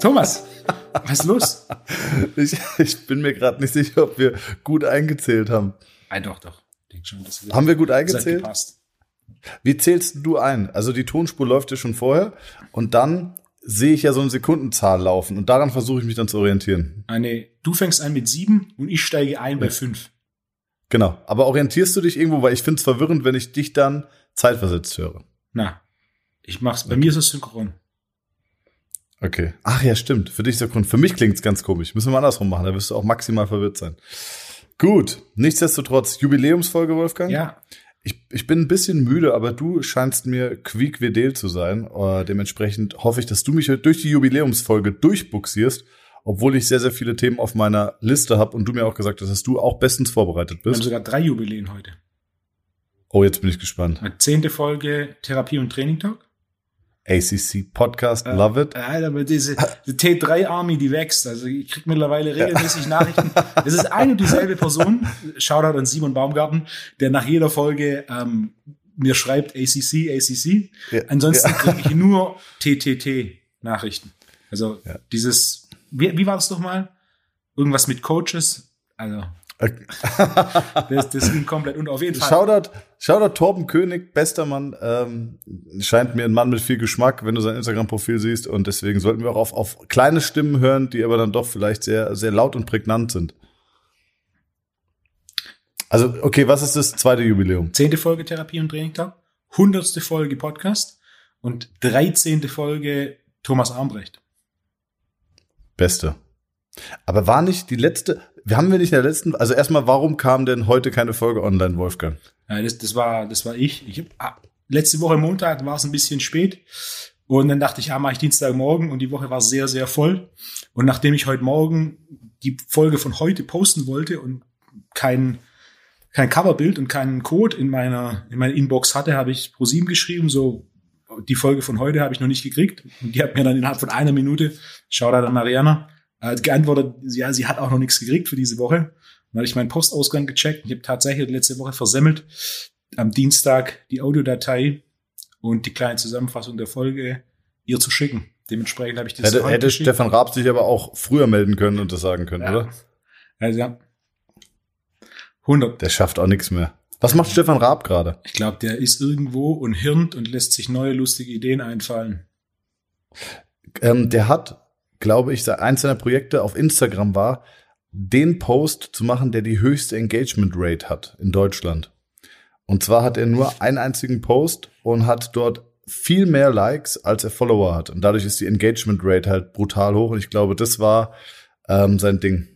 Thomas, was ist los? Ich, ich bin mir gerade nicht sicher, ob wir gut eingezählt haben. Nein, doch, doch. Schon, das Haben wir gut eingezählt? Wie zählst du ein? Also die Tonspur läuft ja schon vorher und dann sehe ich ja so eine Sekundenzahl laufen und daran versuche ich mich dann zu orientieren. Eine, du fängst an mit sieben und ich steige ein bei fünf. Genau. Aber orientierst du dich irgendwo, weil ich finde es verwirrend, wenn ich dich dann zeitversetzt höre. Na, ich mach's. Bei mir ist es synchron. Okay. Ach ja, stimmt. Für dich ist der Grund. Für mich klingt es ganz komisch. Müssen wir andersrum machen, da wirst du auch maximal verwirrt sein. Gut. Nichtsdestotrotz, Jubiläumsfolge, Wolfgang. Ja, Ich, ich bin ein bisschen müde, aber du scheinst mir quiekvedel zu sein. Äh, dementsprechend hoffe ich, dass du mich durch die Jubiläumsfolge durchbuxierst, obwohl ich sehr, sehr viele Themen auf meiner Liste habe und du mir auch gesagt hast, dass du auch bestens vorbereitet wir haben bist. sogar drei Jubiläen heute. Oh, jetzt bin ich gespannt. Eine zehnte Folge Therapie und Training Talk. ACC Podcast, love it. Äh, Alter, aber diese die T3 Army, die wächst. Also ich krieg mittlerweile regelmäßig Nachrichten. Es ist eine und dieselbe Person. Shoutout an Simon Baumgarten, der nach jeder Folge ähm, mir schreibt ACC, ACC. Ja, Ansonsten ja. kriege ich nur TTT Nachrichten. Also Ja. dieses, wie, wie war das nochmal? Irgendwas mit Coaches. Also das, das ging komplett und auf jeden Fall. Shoutout, Shoutout Torben König, bester Mann, ähm, scheint mir ein Mann mit viel Geschmack, wenn du sein Instagram-Profil siehst und deswegen sollten wir auch auf, auf kleine Stimmen hören, die aber dann doch vielleicht sehr, sehr laut und prägnant sind. Also, okay, was ist das zweite Jubiläum? zehnte Folge Therapie und Training Talk, hundertste Folge Podcast und dreizehnte Folge Thomas Armbrecht. Beste. Aber war nicht die letzte, wir haben wir nicht in der letzten, also erstmal, warum kam denn heute keine Folge online, Wolfgang? Ja, das, das war, das war ich. ich hab, ah, letzte Woche Montag war es ein bisschen spät. Und dann dachte ich, ah, mache ich Dienstagmorgen und die Woche war sehr, sehr voll. Und nachdem ich heute Morgen die Folge von heute posten wollte und kein, kein Coverbild und keinen Code in meiner, in meiner Inbox hatte, habe ich pro sieben geschrieben, so, die Folge von heute habe ich noch nicht gekriegt. Und die hat mir dann innerhalb von einer Minute, Shoutout an Mariana, äh, geantwortet, ja, sie hat auch noch nichts gekriegt für diese Woche. Dann habe ich meinen Postausgang gecheckt. Ich habe tatsächlich letzte Woche versemmelt, am Dienstag die Audiodatei und die kleine Zusammenfassung der Folge ihr zu schicken. Dementsprechend habe ich das Hätte, hätte. Stefan Raab sich aber auch früher melden können und das sagen können, Ja. oder? Also, ja. 100. Der schafft auch nichts mehr. Was macht Stefan Raab gerade? Ich glaube, der ist irgendwo und hirnt und lässt sich neue lustige Ideen einfallen. Ähm, der hat, glaube ich, eins seiner Projekte auf Instagram war, den Post zu machen, der die höchste Engagement Rate hat in Deutschland. Und zwar hat er nur einen einzigen Post und hat dort viel mehr Likes, als er Follower hat. Und dadurch ist die Engagement Rate halt brutal hoch. Und ich glaube, das war ähm, sein Ding.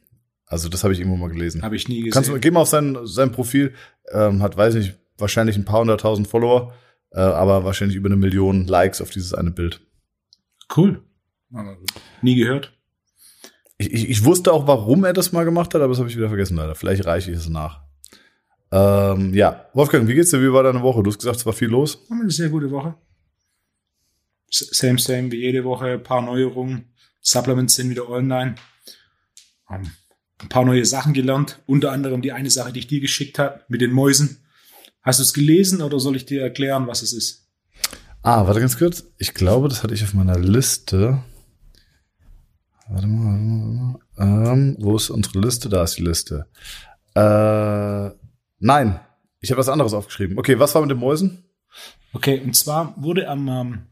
Also das habe ich irgendwo mal gelesen. Habe ich nie gesehen. Kannst du, geh mal auf sein, sein Profil, ähm, hat, weiß nicht, wahrscheinlich ein paar hunderttausend Follower, äh, aber wahrscheinlich über eine Million Likes auf dieses eine Bild. cool. Nie gehört. Ich, ich, wusste auch, warum er das mal gemacht hat, aber das habe ich wieder vergessen leider. Vielleicht reiche ich es nach. Ähm, ja, Wolfgang, wie geht's dir? Wie war deine Woche? Du hast gesagt, es war viel los. Eine sehr gute Woche. Same, same wie jede Woche. Ein paar Neuerungen. Supplements sind wieder online. Haben ein paar neue Sachen gelernt. Unter anderem die eine Sache, die ich dir geschickt habe, mit den Mäusen. Hast du es gelesen oder soll ich dir erklären, was es ist? Ah, warte ganz kurz. Ich glaube, das hatte ich auf meiner Liste. Warte mal, warte mal, warte mal. Ähm, wo ist unsere Liste? Da ist die Liste. Äh, nein, ich habe was anderes aufgeschrieben. Okay, was war mit den Mäusen? Okay, und zwar wurde am ähm,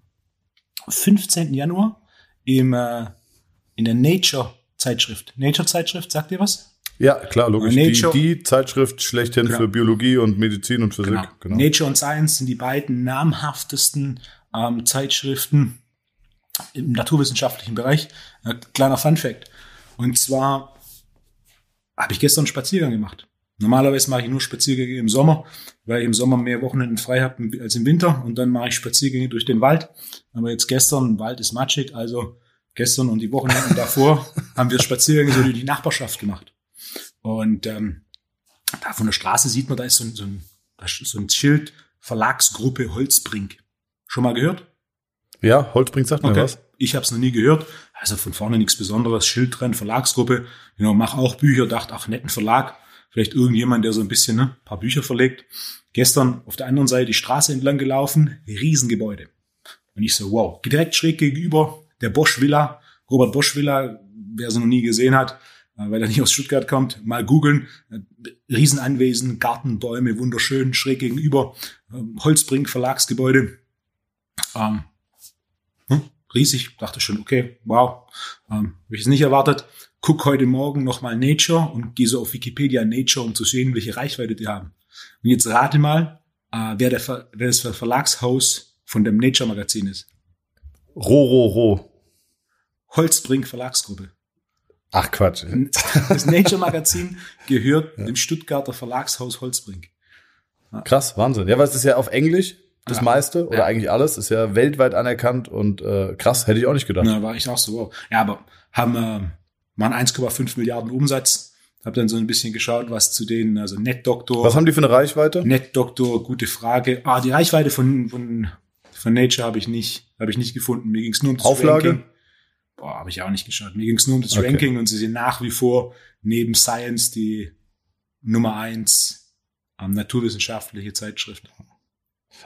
15. Januar im, äh, in der Nature-Zeitschrift. Nature-Zeitschrift, sagt ihr was? Ja, klar, logisch. Die, Nature- die Zeitschrift schlechthin Genau. für Biologie und Medizin und Physik. Genau. Nature und Science sind die beiden namhaftesten ähm, Zeitschriften im naturwissenschaftlichen Bereich. Äh, kleiner Fun Fact. Und zwar habe ich gestern einen Spaziergang gemacht. Normalerweise mache ich nur Spaziergänge im Sommer, weil ich im Sommer mehr Wochenenden frei habe als im Winter. Und dann mache ich Spaziergänge durch den Wald. Aber jetzt gestern, Wald ist matschig, also gestern und die Wochenenden davor haben wir Spaziergänge so durch die Nachbarschaft gemacht. Und ähm, da von der Straße sieht man, da ist so ein, so ein, da ist so ein Schild Verlagsgruppe Holzbrink. Schon mal gehört? Ja, Holzbrink sagt mir was. Ich habe es noch nie gehört. Also von vorne nichts Besonderes. Schild dran, Verlagsgruppe. Genau, mach auch Bücher. Dachte, ach, netten Verlag. Vielleicht irgendjemand, der so ein bisschen ne, paar Bücher verlegt. Gestern auf der anderen Seite die Straße entlang gelaufen. Riesengebäude. Und ich so, wow. Direkt schräg gegenüber der Bosch Villa. Robert Bosch Villa, wer sie noch nie gesehen hat, äh, weil er nicht aus Stuttgart kommt, mal googeln. Äh, Riesenanwesen, Garten, Bäume, wunderschön, schräg gegenüber, ähm, Holzbrink Verlagsgebäude. Ähm, hm, riesig, dachte schon, okay, wow, ähm, habe ich es nicht erwartet. Guck heute Morgen nochmal Nature und gehe so auf Wikipedia Nature, um zu sehen, welche Reichweite die haben. Und jetzt rate mal, äh, wer, der, wer das Verlagshaus von dem Nature Magazin ist. Ro, ro, ro. Holzbrink Verlagsgruppe. Ach Quatsch. Das Nature Magazin gehört ja. dem Stuttgarter Verlagshaus Holzbrink. Ja. Krass, Wahnsinn. Ja, weil es ist ja auf Englisch das ja. meiste oder eigentlich alles ist ja weltweit anerkannt und äh, krass, hätte ich auch nicht gedacht. Ja, war ich auch so. Wow. Ja, aber haben äh, waren 1,5 Milliarden Umsatz. Hab dann so ein bisschen geschaut, was zu denen, also NetDoktor. Was haben die für eine Reichweite? NetDoktor, gute Frage. Ah, die Reichweite von, von, von Nature habe ich nicht, habe ich nicht gefunden. Mir ging es nur um das Auflage? Ranking boah, habe ich auch nicht geschaut. Mir ging es nur um das okay. Ranking und sie sind nach wie vor neben Science die Nummer eins ähm, naturwissenschaftliche Zeitschrift.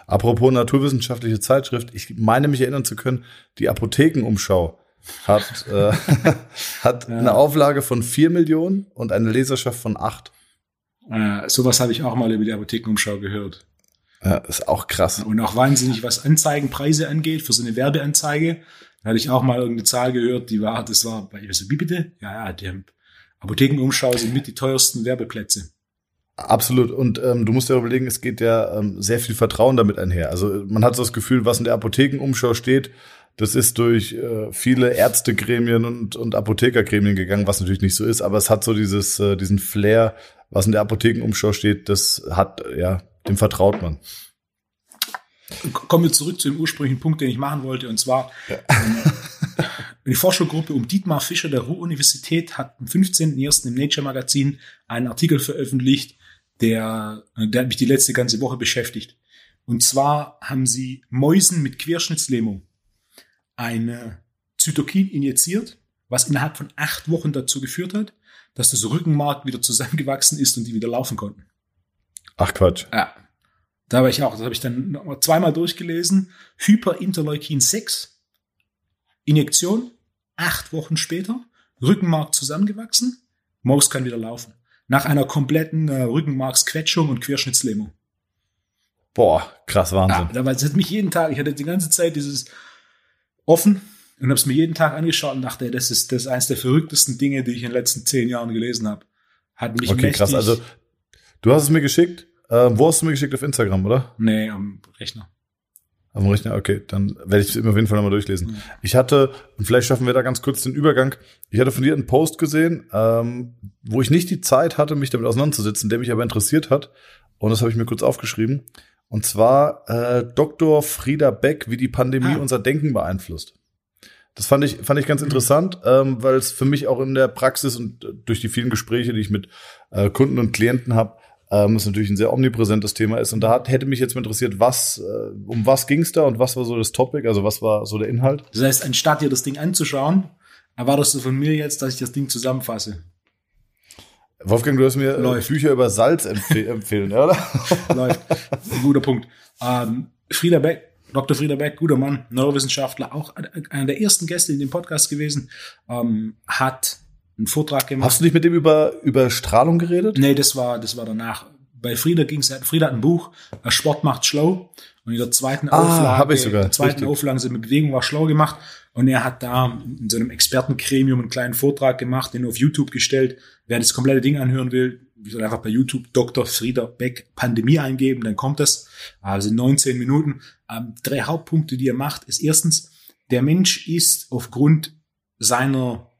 Apropos naturwissenschaftliche Zeitschrift, ich meine mich erinnern zu können, die Apothekenumschau hat, äh, hat ja. eine Auflage von vier Millionen und eine Leserschaft von acht. Äh, sowas habe ich auch mal über die Apothekenumschau gehört. Ja, ist auch krass. Und auch wahnsinnig, was Anzeigenpreise angeht, für so eine Werbeanzeige. Da hatte ich auch mal irgendeine Zahl gehört, die war, das war bei, also wie bitte? Ja, ja, die haben Apothekenumschau sind mit die teuersten Werbeplätze. Absolut. Und ähm, du musst dir überlegen, es geht ja ähm, sehr viel Vertrauen damit einher. Also man hat so das Gefühl, was in der Apothekenumschau steht, das ist durch äh, viele Ärztegremien und, und Apothekergremien gegangen, was natürlich nicht so ist, aber es hat so dieses, äh, diesen Flair, was in der Apothekenumschau steht, das hat, ja, dem vertraut man. Kommen wir zurück zu dem ursprünglichen Punkt, den ich machen wollte, und zwar ja. ähm, die Forschergruppe um Dietmar Fischer der Ruhr-Universität hat am 15.01. im Nature Magazin einen Artikel veröffentlicht, der, der mich die letzte ganze Woche beschäftigt. Und zwar haben sie Mäusen mit Querschnittslähmung eine Zytokin injiziert, was innerhalb von acht Wochen dazu geführt hat, dass das Rückenmark wieder zusammengewachsen ist und die wieder laufen konnten. Ach Quatsch. Ja. Da habe ich auch, das habe ich dann noch mal zweimal durchgelesen. Hyperinterleukin 6, Injektion, acht Wochen später, Rückenmark zusammengewachsen, Maus kann wieder laufen. Nach einer kompletten äh, Rückenmarksquetschung und Querschnittslähmung. Boah, krass Wahnsinn. Ja, weil es hat mich jeden Tag, ich hatte die ganze Zeit dieses offen und habe es mir jeden Tag angeschaut und dachte, das ist das ist eines der verrücktesten Dinge, die ich in den letzten zehn Jahren gelesen habe. Hat mich okay, mächtig, krass. Also du hast es mir geschickt. Äh, wo hast du mir geschickt auf Instagram, oder? Nee, am Rechner. Am Rechner, okay, dann werde ich es auf jeden Fall nochmal durchlesen. Mhm. Ich hatte, und vielleicht schaffen wir da ganz kurz den Übergang, ich hatte von dir einen Post gesehen, ähm, wo ich nicht die Zeit hatte, mich damit auseinanderzusetzen, der mich aber interessiert hat. Und das habe ich mir kurz aufgeschrieben. Und zwar äh, Dr. Frieda Beck, wie die Pandemie ah. unser Denken beeinflusst. Das fand ich, fand ich ganz interessant, ähm, weil es für mich auch in der Praxis und durch die vielen Gespräche, die ich mit äh, Kunden und Klienten habe, ähm, ist natürlich ein sehr omnipräsentes Thema ist. Und da hat, hätte mich jetzt mal interessiert, was, äh, um was ging es da und was war so das Topic, also was war so der Inhalt? Das heißt, anstatt dir das Ding anzuschauen, erwartest du von mir jetzt, dass ich das Ding zusammenfasse. Wolfgang, du hast mir äh, Läuft. Bücher über Salz empfeh empfehlen, oder? Läuft. Guter Punkt. Ähm, Frieda Beck, Dr. Frieda Beck, guter Mann, Neurowissenschaftler, auch einer der ersten Gäste in dem Podcast gewesen, ähm, hat einen Vortrag gemacht. Hast du nicht mit dem über, über Strahlung geredet? Nee, das war, das war danach. Bei Frieda ging es, Frieda hat ein Buch, Sport macht schlau. Und in der zweiten ah, Auflage, ich sogar. In der zweiten Richtig. Auflage sind mit Bewegung war schlau gemacht. Und er hat da in so einem Expertengremium einen kleinen Vortrag gemacht, den auf YouTube gestellt. Wer das komplette Ding anhören will, soll einfach bei YouTube Dr. Frieda Beck Pandemie eingeben, dann kommt das. Also 19 Minuten. Ähm, drei Hauptpunkte, die er macht, ist erstens, der Mensch ist aufgrund seiner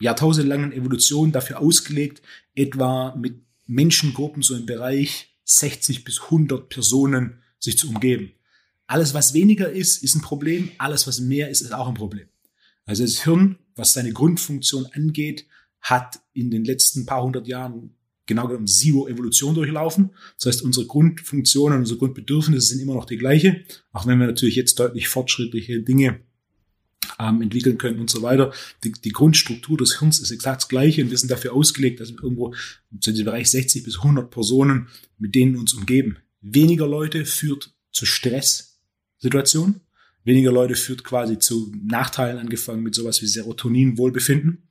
jahrtausendelangen Evolution dafür ausgelegt, etwa mit Menschengruppen so im Bereich 60 bis 100 Personen sich zu umgeben. Alles, was weniger ist, ist ein Problem. Alles, was mehr ist, ist auch ein Problem. Also das Hirn, was seine Grundfunktion angeht, hat in den letzten paar hundert Jahren genau genommen Zero Evolution durchlaufen. Das heißt, unsere Grundfunktionen, unsere Grundbedürfnisse sind immer noch die gleiche, auch wenn wir natürlich jetzt deutlich fortschrittliche Dinge ähm, entwickeln können und so weiter. Die, die, Grundstruktur des Hirns ist exakt das gleiche und wir sind dafür ausgelegt, dass wir irgendwo in dem Bereich 60 bis 100 Personen, mit denen uns umgeben. Weniger Leute führt zu Stresssituationen. weniger Leute führt quasi zu Nachteilen angefangen mit sowas wie Serotonin, Wohlbefinden.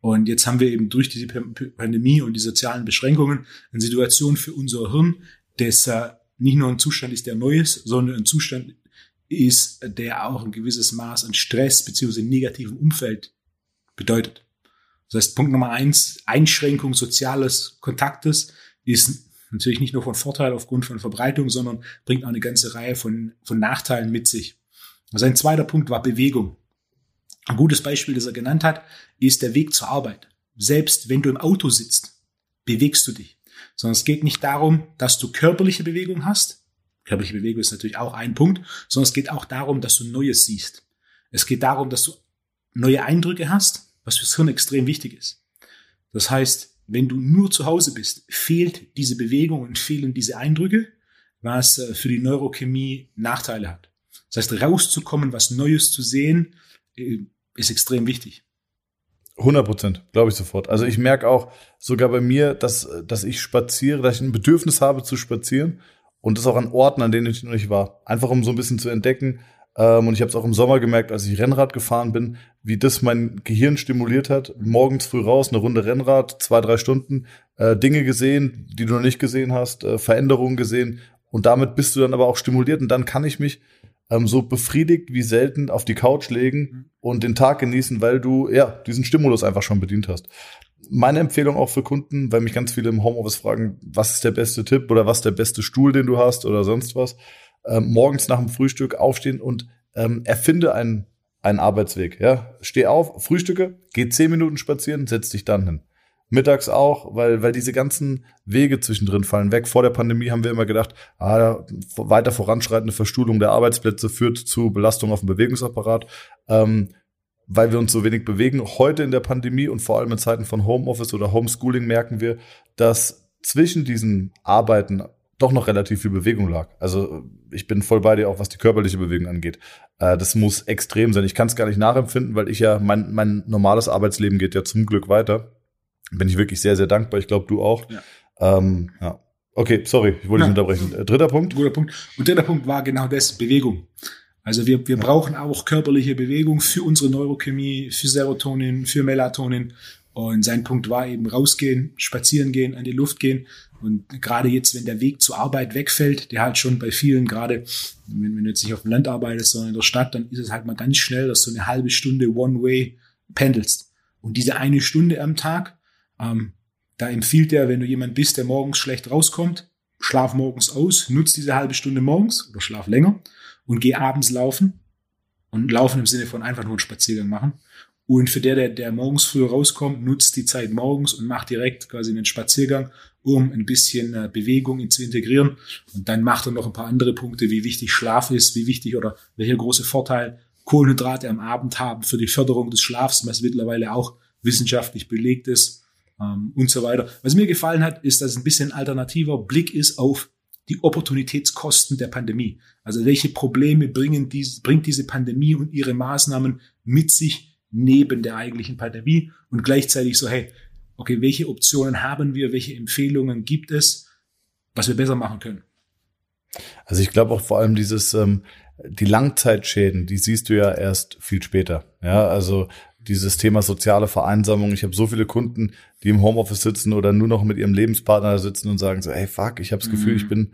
Und jetzt haben wir eben durch diese Pandemie und die sozialen Beschränkungen eine Situation für unser Hirn, das äh, nicht nur ein Zustand ist, der neu ist, sondern ein Zustand ist, der auch ein gewisses Maß an Stress beziehungsweise negativem Umfeld bedeutet. Das heißt, Punkt Nummer eins, Einschränkung soziales Kontaktes ist natürlich nicht nur von Vorteil aufgrund von Verbreitung, sondern bringt auch eine ganze Reihe von, von Nachteilen mit sich. Also ein zweiter Punkt war Bewegung. Ein gutes Beispiel, das er genannt hat, ist der Weg zur Arbeit. Selbst wenn du im Auto sitzt, bewegst du dich. Sondern es geht nicht darum, dass du körperliche Bewegung hast. Körperliche Bewegung ist natürlich auch ein Punkt, sondern es geht auch darum, dass du Neues siehst. Es geht darum, dass du neue Eindrücke hast, was fürs Hirn extrem wichtig ist. Das heißt, wenn du nur zu Hause bist, fehlt diese Bewegung und fehlen diese Eindrücke, was äh, für die Neurochemie Nachteile hat. Das heißt, rauszukommen, was Neues zu sehen, äh, ist extrem wichtig. 100 Prozent, glaube ich sofort. Also ich merke auch sogar bei mir, dass, dass ich spaziere, dass ich ein Bedürfnis habe zu spazieren und das auch an Orten, an denen ich noch nicht war. Einfach um so ein bisschen zu entdecken. Ähm, und ich habe es auch im Sommer gemerkt, als ich Rennrad gefahren bin, wie das mein Gehirn stimuliert hat. Morgens früh raus, eine Runde Rennrad, zwei, drei Stunden, äh, Dinge gesehen, die du noch nicht gesehen hast, äh, Veränderungen gesehen. Und damit bist du dann aber auch stimuliert und dann kann ich mich ähm, so befriedigt wie selten auf die Couch legen mhm. und den Tag genießen, weil du ja diesen Stimulus einfach schon bedient hast. Meine Empfehlung auch für Kunden, weil mich ganz viele im Homeoffice fragen, was ist der beste Tipp oder was ist der beste Stuhl, den du hast oder sonst was. Ähm, morgens nach dem Frühstück aufstehen und ähm, erfinde einen, einen Arbeitsweg. Ja, steh auf, frühstücke, geh zehn Minuten spazieren, setz dich dann hin. Mittags auch, weil, weil diese ganzen Wege zwischendrin fallen weg. Vor der Pandemie haben wir immer gedacht, ah, weiter voranschreitende Verstuhlung der Arbeitsplätze führt zu Belastung auf dem Bewegungsapparat, ähm, weil wir uns so wenig bewegen. Heute in der Pandemie und vor allem in Zeiten von Homeoffice oder Homeschooling merken wir, dass zwischen diesen Arbeiten doch noch relativ viel Bewegung lag. Also ich bin voll bei dir auch, was die körperliche Bewegung angeht. Äh, das muss extrem sein. Ich kann es gar nicht nachempfinden, weil ich ja, mein, mein normales Arbeitsleben geht ja zum Glück weiter bin ich wirklich sehr, sehr dankbar. Ich glaube, du auch. Ja. Ähm, ja. Okay, sorry, ich wollte dich unterbrechen. Äh, dritter Punkt. Guter Punkt. Und dritter Punkt war genau das, Bewegung. Also wir, wir ja. brauchen auch körperliche Bewegung für unsere Neurochemie, für Serotonin, für Melatonin. Und sein Punkt war eben rausgehen, spazieren gehen, an die Luft gehen. Und gerade jetzt, wenn der Weg zur Arbeit wegfällt, der halt schon bei vielen, gerade wenn, wenn du jetzt nicht auf dem Land arbeitest, sondern in der Stadt, dann ist es halt mal ganz schnell, dass du eine halbe Stunde One-Way pendelst. Und diese eine Stunde am Tag, ähm, da empfiehlt er, wenn du jemand bist, der morgens schlecht rauskommt, schlaf morgens aus, nutz diese halbe Stunde morgens oder schlaf länger und geh abends laufen. Und laufen im Sinne von einfach nur einen Spaziergang machen. Und für der, der, der morgens früher rauskommt, nutzt die Zeit morgens und macht direkt quasi einen Spaziergang, um ein bisschen äh, Bewegung zu integrieren. Und dann macht er noch ein paar andere Punkte, wie wichtig Schlaf ist, wie wichtig oder welcher große Vorteil Kohlenhydrate am Abend haben für die Förderung des Schlafs, was mittlerweile auch wissenschaftlich belegt ist ähm, und so weiter. Was mir gefallen hat, ist, dass es ein bisschen alternativer Blick ist auf die Opportunitätskosten der Pandemie. Also welche Probleme bringen diese, bringt diese Pandemie und ihre Maßnahmen mit sich neben der eigentlichen Pandemie und gleichzeitig so, hey, okay, welche Optionen haben wir, welche Empfehlungen gibt es, was wir besser machen können? Also ich glaube auch vor allem dieses, ähm, die Langzeitschäden, die siehst du ja erst viel später. Ja, also dieses Thema soziale Vereinsamung. Ich habe so viele Kunden, die im Homeoffice sitzen oder nur noch mit ihrem Lebenspartner sitzen und sagen so, hey fuck, ich habe das Gefühl, mhm. ich bin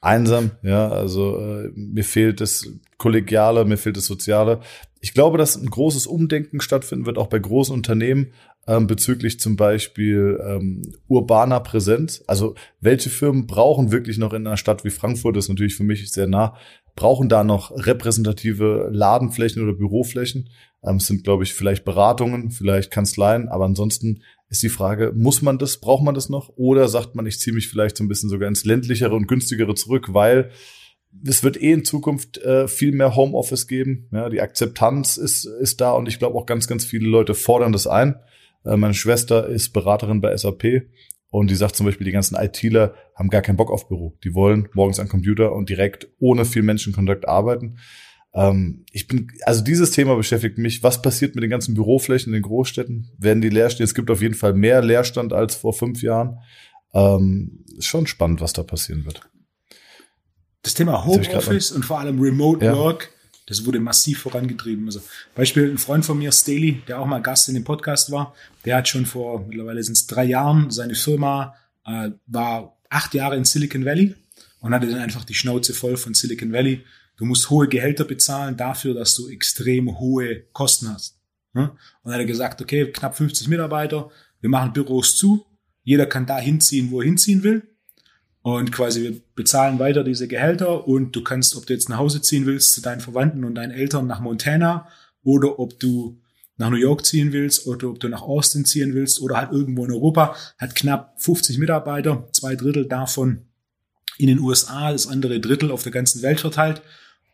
einsam, ja, also äh, mir fehlt das Kollegiale, mir fehlt das Soziale. Ich glaube, dass ein großes Umdenken stattfinden wird, auch bei großen Unternehmen, ähm, bezüglich zum Beispiel ähm, urbaner Präsenz. Also welche Firmen brauchen wirklich noch in einer Stadt wie Frankfurt, das ist natürlich für mich sehr nah, brauchen da noch repräsentative Ladenflächen oder Büroflächen. Ähm, es sind, glaube ich, vielleicht Beratungen, vielleicht Kanzleien, aber ansonsten ist die Frage, muss man das, braucht man das noch? Oder sagt man, ich ziehe mich vielleicht so ein bisschen sogar ins ländlichere und günstigere zurück, weil es wird eh in Zukunft äh, viel mehr Homeoffice geben. Ja, die Akzeptanz ist, ist da und ich glaube auch ganz, ganz viele Leute fordern das ein. Äh, meine Schwester ist Beraterin bei SAP und die sagt zum Beispiel, die ganzen ITler haben gar keinen Bock auf Büro. Die wollen morgens am Computer und direkt ohne viel Menschenkontakt arbeiten. Ähm, ich bin, also dieses Thema beschäftigt mich. Was passiert mit den ganzen Büroflächen in den Großstädten? Werden die leer stehen? Es gibt auf jeden Fall mehr Leerstand als vor fünf Jahren. Ähm, ist schon spannend, was da passieren wird. Das Thema Homeoffice und vor allem Remote ja. Work Das wurde massiv vorangetrieben. Also Beispiel ein Freund von mir, Staley, der auch mal Gast in dem Podcast war, der hat schon vor, mittlerweile sind es drei Jahren, seine Firma äh, war acht Jahre in Silicon Valley und hatte dann einfach die Schnauze voll von Silicon Valley. Du musst hohe Gehälter bezahlen dafür, dass du extrem hohe Kosten hast. Und dann hat er gesagt, okay, knapp 50 Mitarbeiter, wir machen Büros zu, jeder kann da hinziehen, wo er hinziehen will. Und quasi wir bezahlen weiter diese Gehälter und du kannst, ob du jetzt nach Hause ziehen willst zu deinen Verwandten und deinen Eltern nach Montana oder ob du nach New York ziehen willst oder ob du nach Austin ziehen willst oder halt irgendwo in Europa, hat knapp 50 Mitarbeiter, zwei Drittel davon in den USA, das andere Drittel auf der ganzen Welt verteilt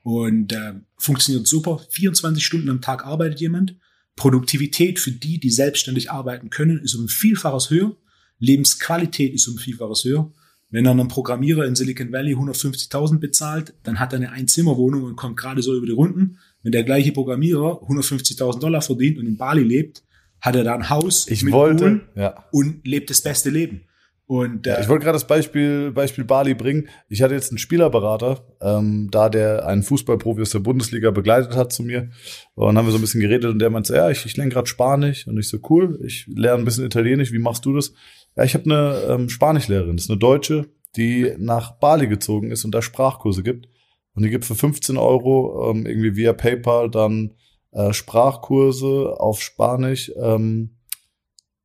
und äh, funktioniert super. 24 Stunden am Tag arbeitet jemand. Produktivität für die, die selbstständig arbeiten können, ist um ein Vielfaches höher. Lebensqualität ist um ein Vielfaches höher. Wenn er einem Programmierer in Silicon Valley 150.000 bezahlt, dann hat er eine Einzimmerwohnung und kommt gerade so über die Runden. Wenn der gleiche Programmierer 150.000 Dollar verdient und in Bali lebt, hat er da ein Haus ich mit wollte, Pool ja. und lebt das beste Leben. Und, äh, ich wollte gerade das Beispiel, Beispiel Bali bringen. Ich hatte jetzt einen Spielerberater, ähm, da der einen Fußballprofi aus der Bundesliga begleitet hat zu mir. Und haben wir so ein bisschen geredet und der meinte, ja, ich, ich lerne gerade Spanisch. Und ich so, cool, ich lerne ein bisschen Italienisch, wie machst du das? Ja, ich habe eine ähm, Spanischlehrerin, das ist eine Deutsche, die nach Bali gezogen ist und da Sprachkurse gibt. Und die gibt für 15 Euro ähm, irgendwie via PayPal dann äh, Sprachkurse auf Spanisch. Ähm,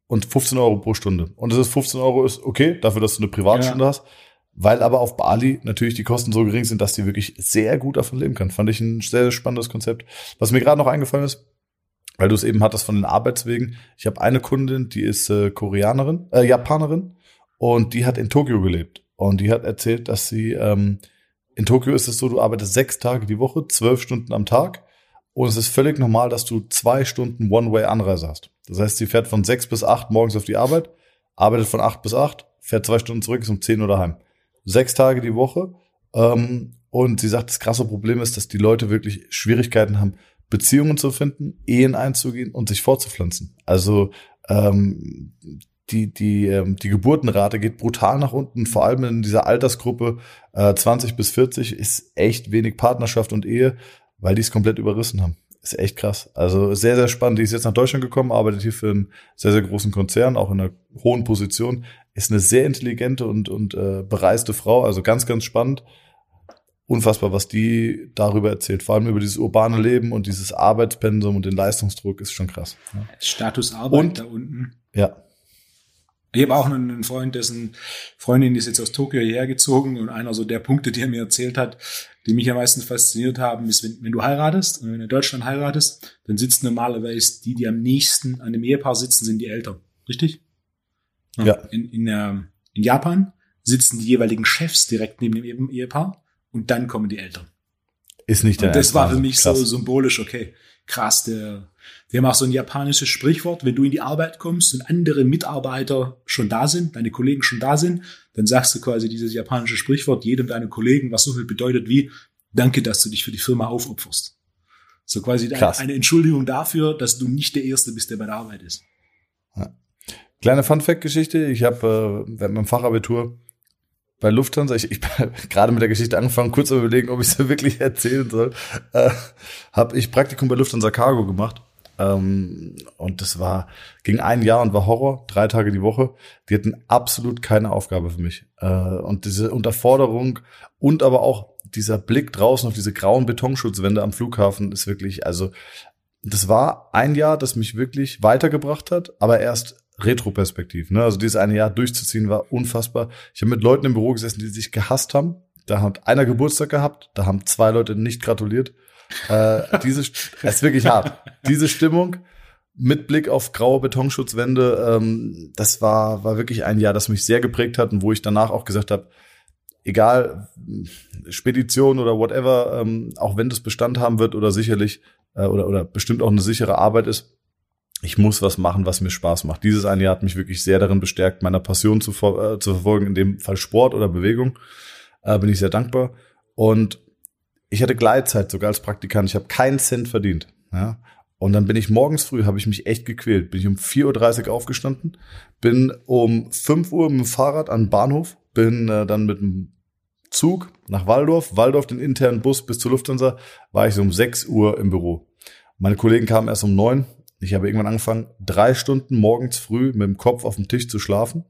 und 15 Euro pro Stunde. Und das ist 15 Euro ist okay, dafür, dass du eine Privatstunde ja. hast. Weil aber auf Bali natürlich die Kosten so gering sind, dass die wirklich sehr gut davon leben kann. Fand ich ein sehr, spannendes Konzept. Was mir gerade noch eingefallen ist, weil du es eben hattest von den Arbeitswegen. Ich habe eine Kundin, die ist äh, Koreanerin, äh, Japanerin und die hat in Tokio gelebt. Und die hat erzählt, dass sie ähm, in Tokio ist es so, du arbeitest sechs Tage die Woche, zwölf Stunden am Tag. Und es ist völlig normal, dass du zwei Stunden One-Way-Anreise hast. Das heißt, sie fährt von sechs bis acht morgens auf die Arbeit, arbeitet von acht bis acht, fährt zwei Stunden zurück, ist um zehn Uhr daheim. Sechs Tage die Woche. Ähm, und sie sagt, das krasse Problem ist, dass die Leute wirklich Schwierigkeiten haben, Beziehungen zu finden, Ehen einzugehen und sich fortzupflanzen. Also ähm, die, die, ähm, die Geburtenrate geht brutal nach unten, vor allem in dieser Altersgruppe äh, 20 bis 40 ist echt wenig Partnerschaft und Ehe, weil die es komplett überrissen haben ist echt krass. Also sehr, sehr spannend. Die ist jetzt nach Deutschland gekommen, arbeitet hier für einen sehr, sehr großen Konzern, auch in einer hohen Position. Ist eine sehr intelligente und, und äh, bereiste Frau, also ganz, ganz spannend. Unfassbar, was die darüber erzählt. Vor allem über dieses urbane Leben und dieses Arbeitspensum und den Leistungsdruck ist schon krass. Ja. Status Arbeit und, da unten. Ja, ich habe auch einen Freund, dessen Freundin ist jetzt aus Tokio hierher gezogen und einer so der Punkte, die er mir erzählt hat, die mich am meisten fasziniert haben, ist, wenn, wenn du heiratest und wenn du in Deutschland heiratest, dann sitzen normalerweise die, die am nächsten an dem Ehepaar sitzen, sind die Eltern. Richtig? Ja. In, in, äh, in Japan sitzen die jeweiligen Chefs direkt neben dem Ehepaar und dann kommen die Eltern. Ist nicht der Und das war für mich krass. so symbolisch, okay, krass, der, wir haben auch so ein japanisches Sprichwort, wenn du in die Arbeit kommst und andere Mitarbeiter schon da sind, deine Kollegen schon da sind, dann sagst du quasi dieses japanische Sprichwort jedem deiner Kollegen, was so viel bedeutet wie, danke, dass du dich für die Firma aufopferst. So quasi Krass. eine Entschuldigung dafür, dass du nicht der Erste bist, der bei der Arbeit ist. Ja. Kleine Fun-Fact-Geschichte. Ich habe äh, während meinem Fachabitur bei Lufthansa, ich, ich gerade mit der Geschichte angefangen, kurz überlegen, ob ich sie wirklich erzählen soll, äh, habe ich Praktikum bei Lufthansa Cargo gemacht. Ähm, und das war, ging ein Jahr und war Horror, drei Tage die Woche. Die hatten absolut keine Aufgabe für mich. Äh, und diese Unterforderung und aber auch dieser Blick draußen auf diese grauen Betonschutzwände am Flughafen ist wirklich, also das war ein Jahr, das mich wirklich weitergebracht hat, aber erst retroperspektiv. Ne? Also dieses eine Jahr durchzuziehen war unfassbar. Ich habe mit Leuten im Büro gesessen, die sich gehasst haben. Da hat einer Geburtstag gehabt, da haben zwei Leute nicht gratuliert. Äh, diese, es ist wirklich hart. Diese Stimmung mit Blick auf graue Betonschutzwände, ähm, das war, war wirklich ein Jahr, das mich sehr geprägt hat und wo ich danach auch gesagt habe, egal, Spedition oder whatever, ähm, auch wenn das Bestand haben wird oder sicherlich äh, oder, oder bestimmt auch eine sichere Arbeit ist, ich muss was machen, was mir Spaß macht. Dieses eine Jahr hat mich wirklich sehr darin bestärkt, meiner Passion zu, äh, zu verfolgen, in dem Fall Sport oder Bewegung. Äh, bin ich sehr dankbar. Und ich hatte Gleitzeit sogar als Praktikant. Ich habe keinen Cent verdient. Ja? Und dann bin ich morgens früh, habe ich mich echt gequält. Bin ich um 4.30 Uhr aufgestanden, bin um 5 Uhr mit dem Fahrrad an den Bahnhof, bin äh, dann mit dem Zug nach Waldorf, Waldorf den internen Bus bis zur Lufthansa, war ich so um 6 Uhr im Büro. Meine Kollegen kamen erst um 9. Ich habe irgendwann angefangen, drei Stunden morgens früh mit dem Kopf auf dem Tisch zu schlafen,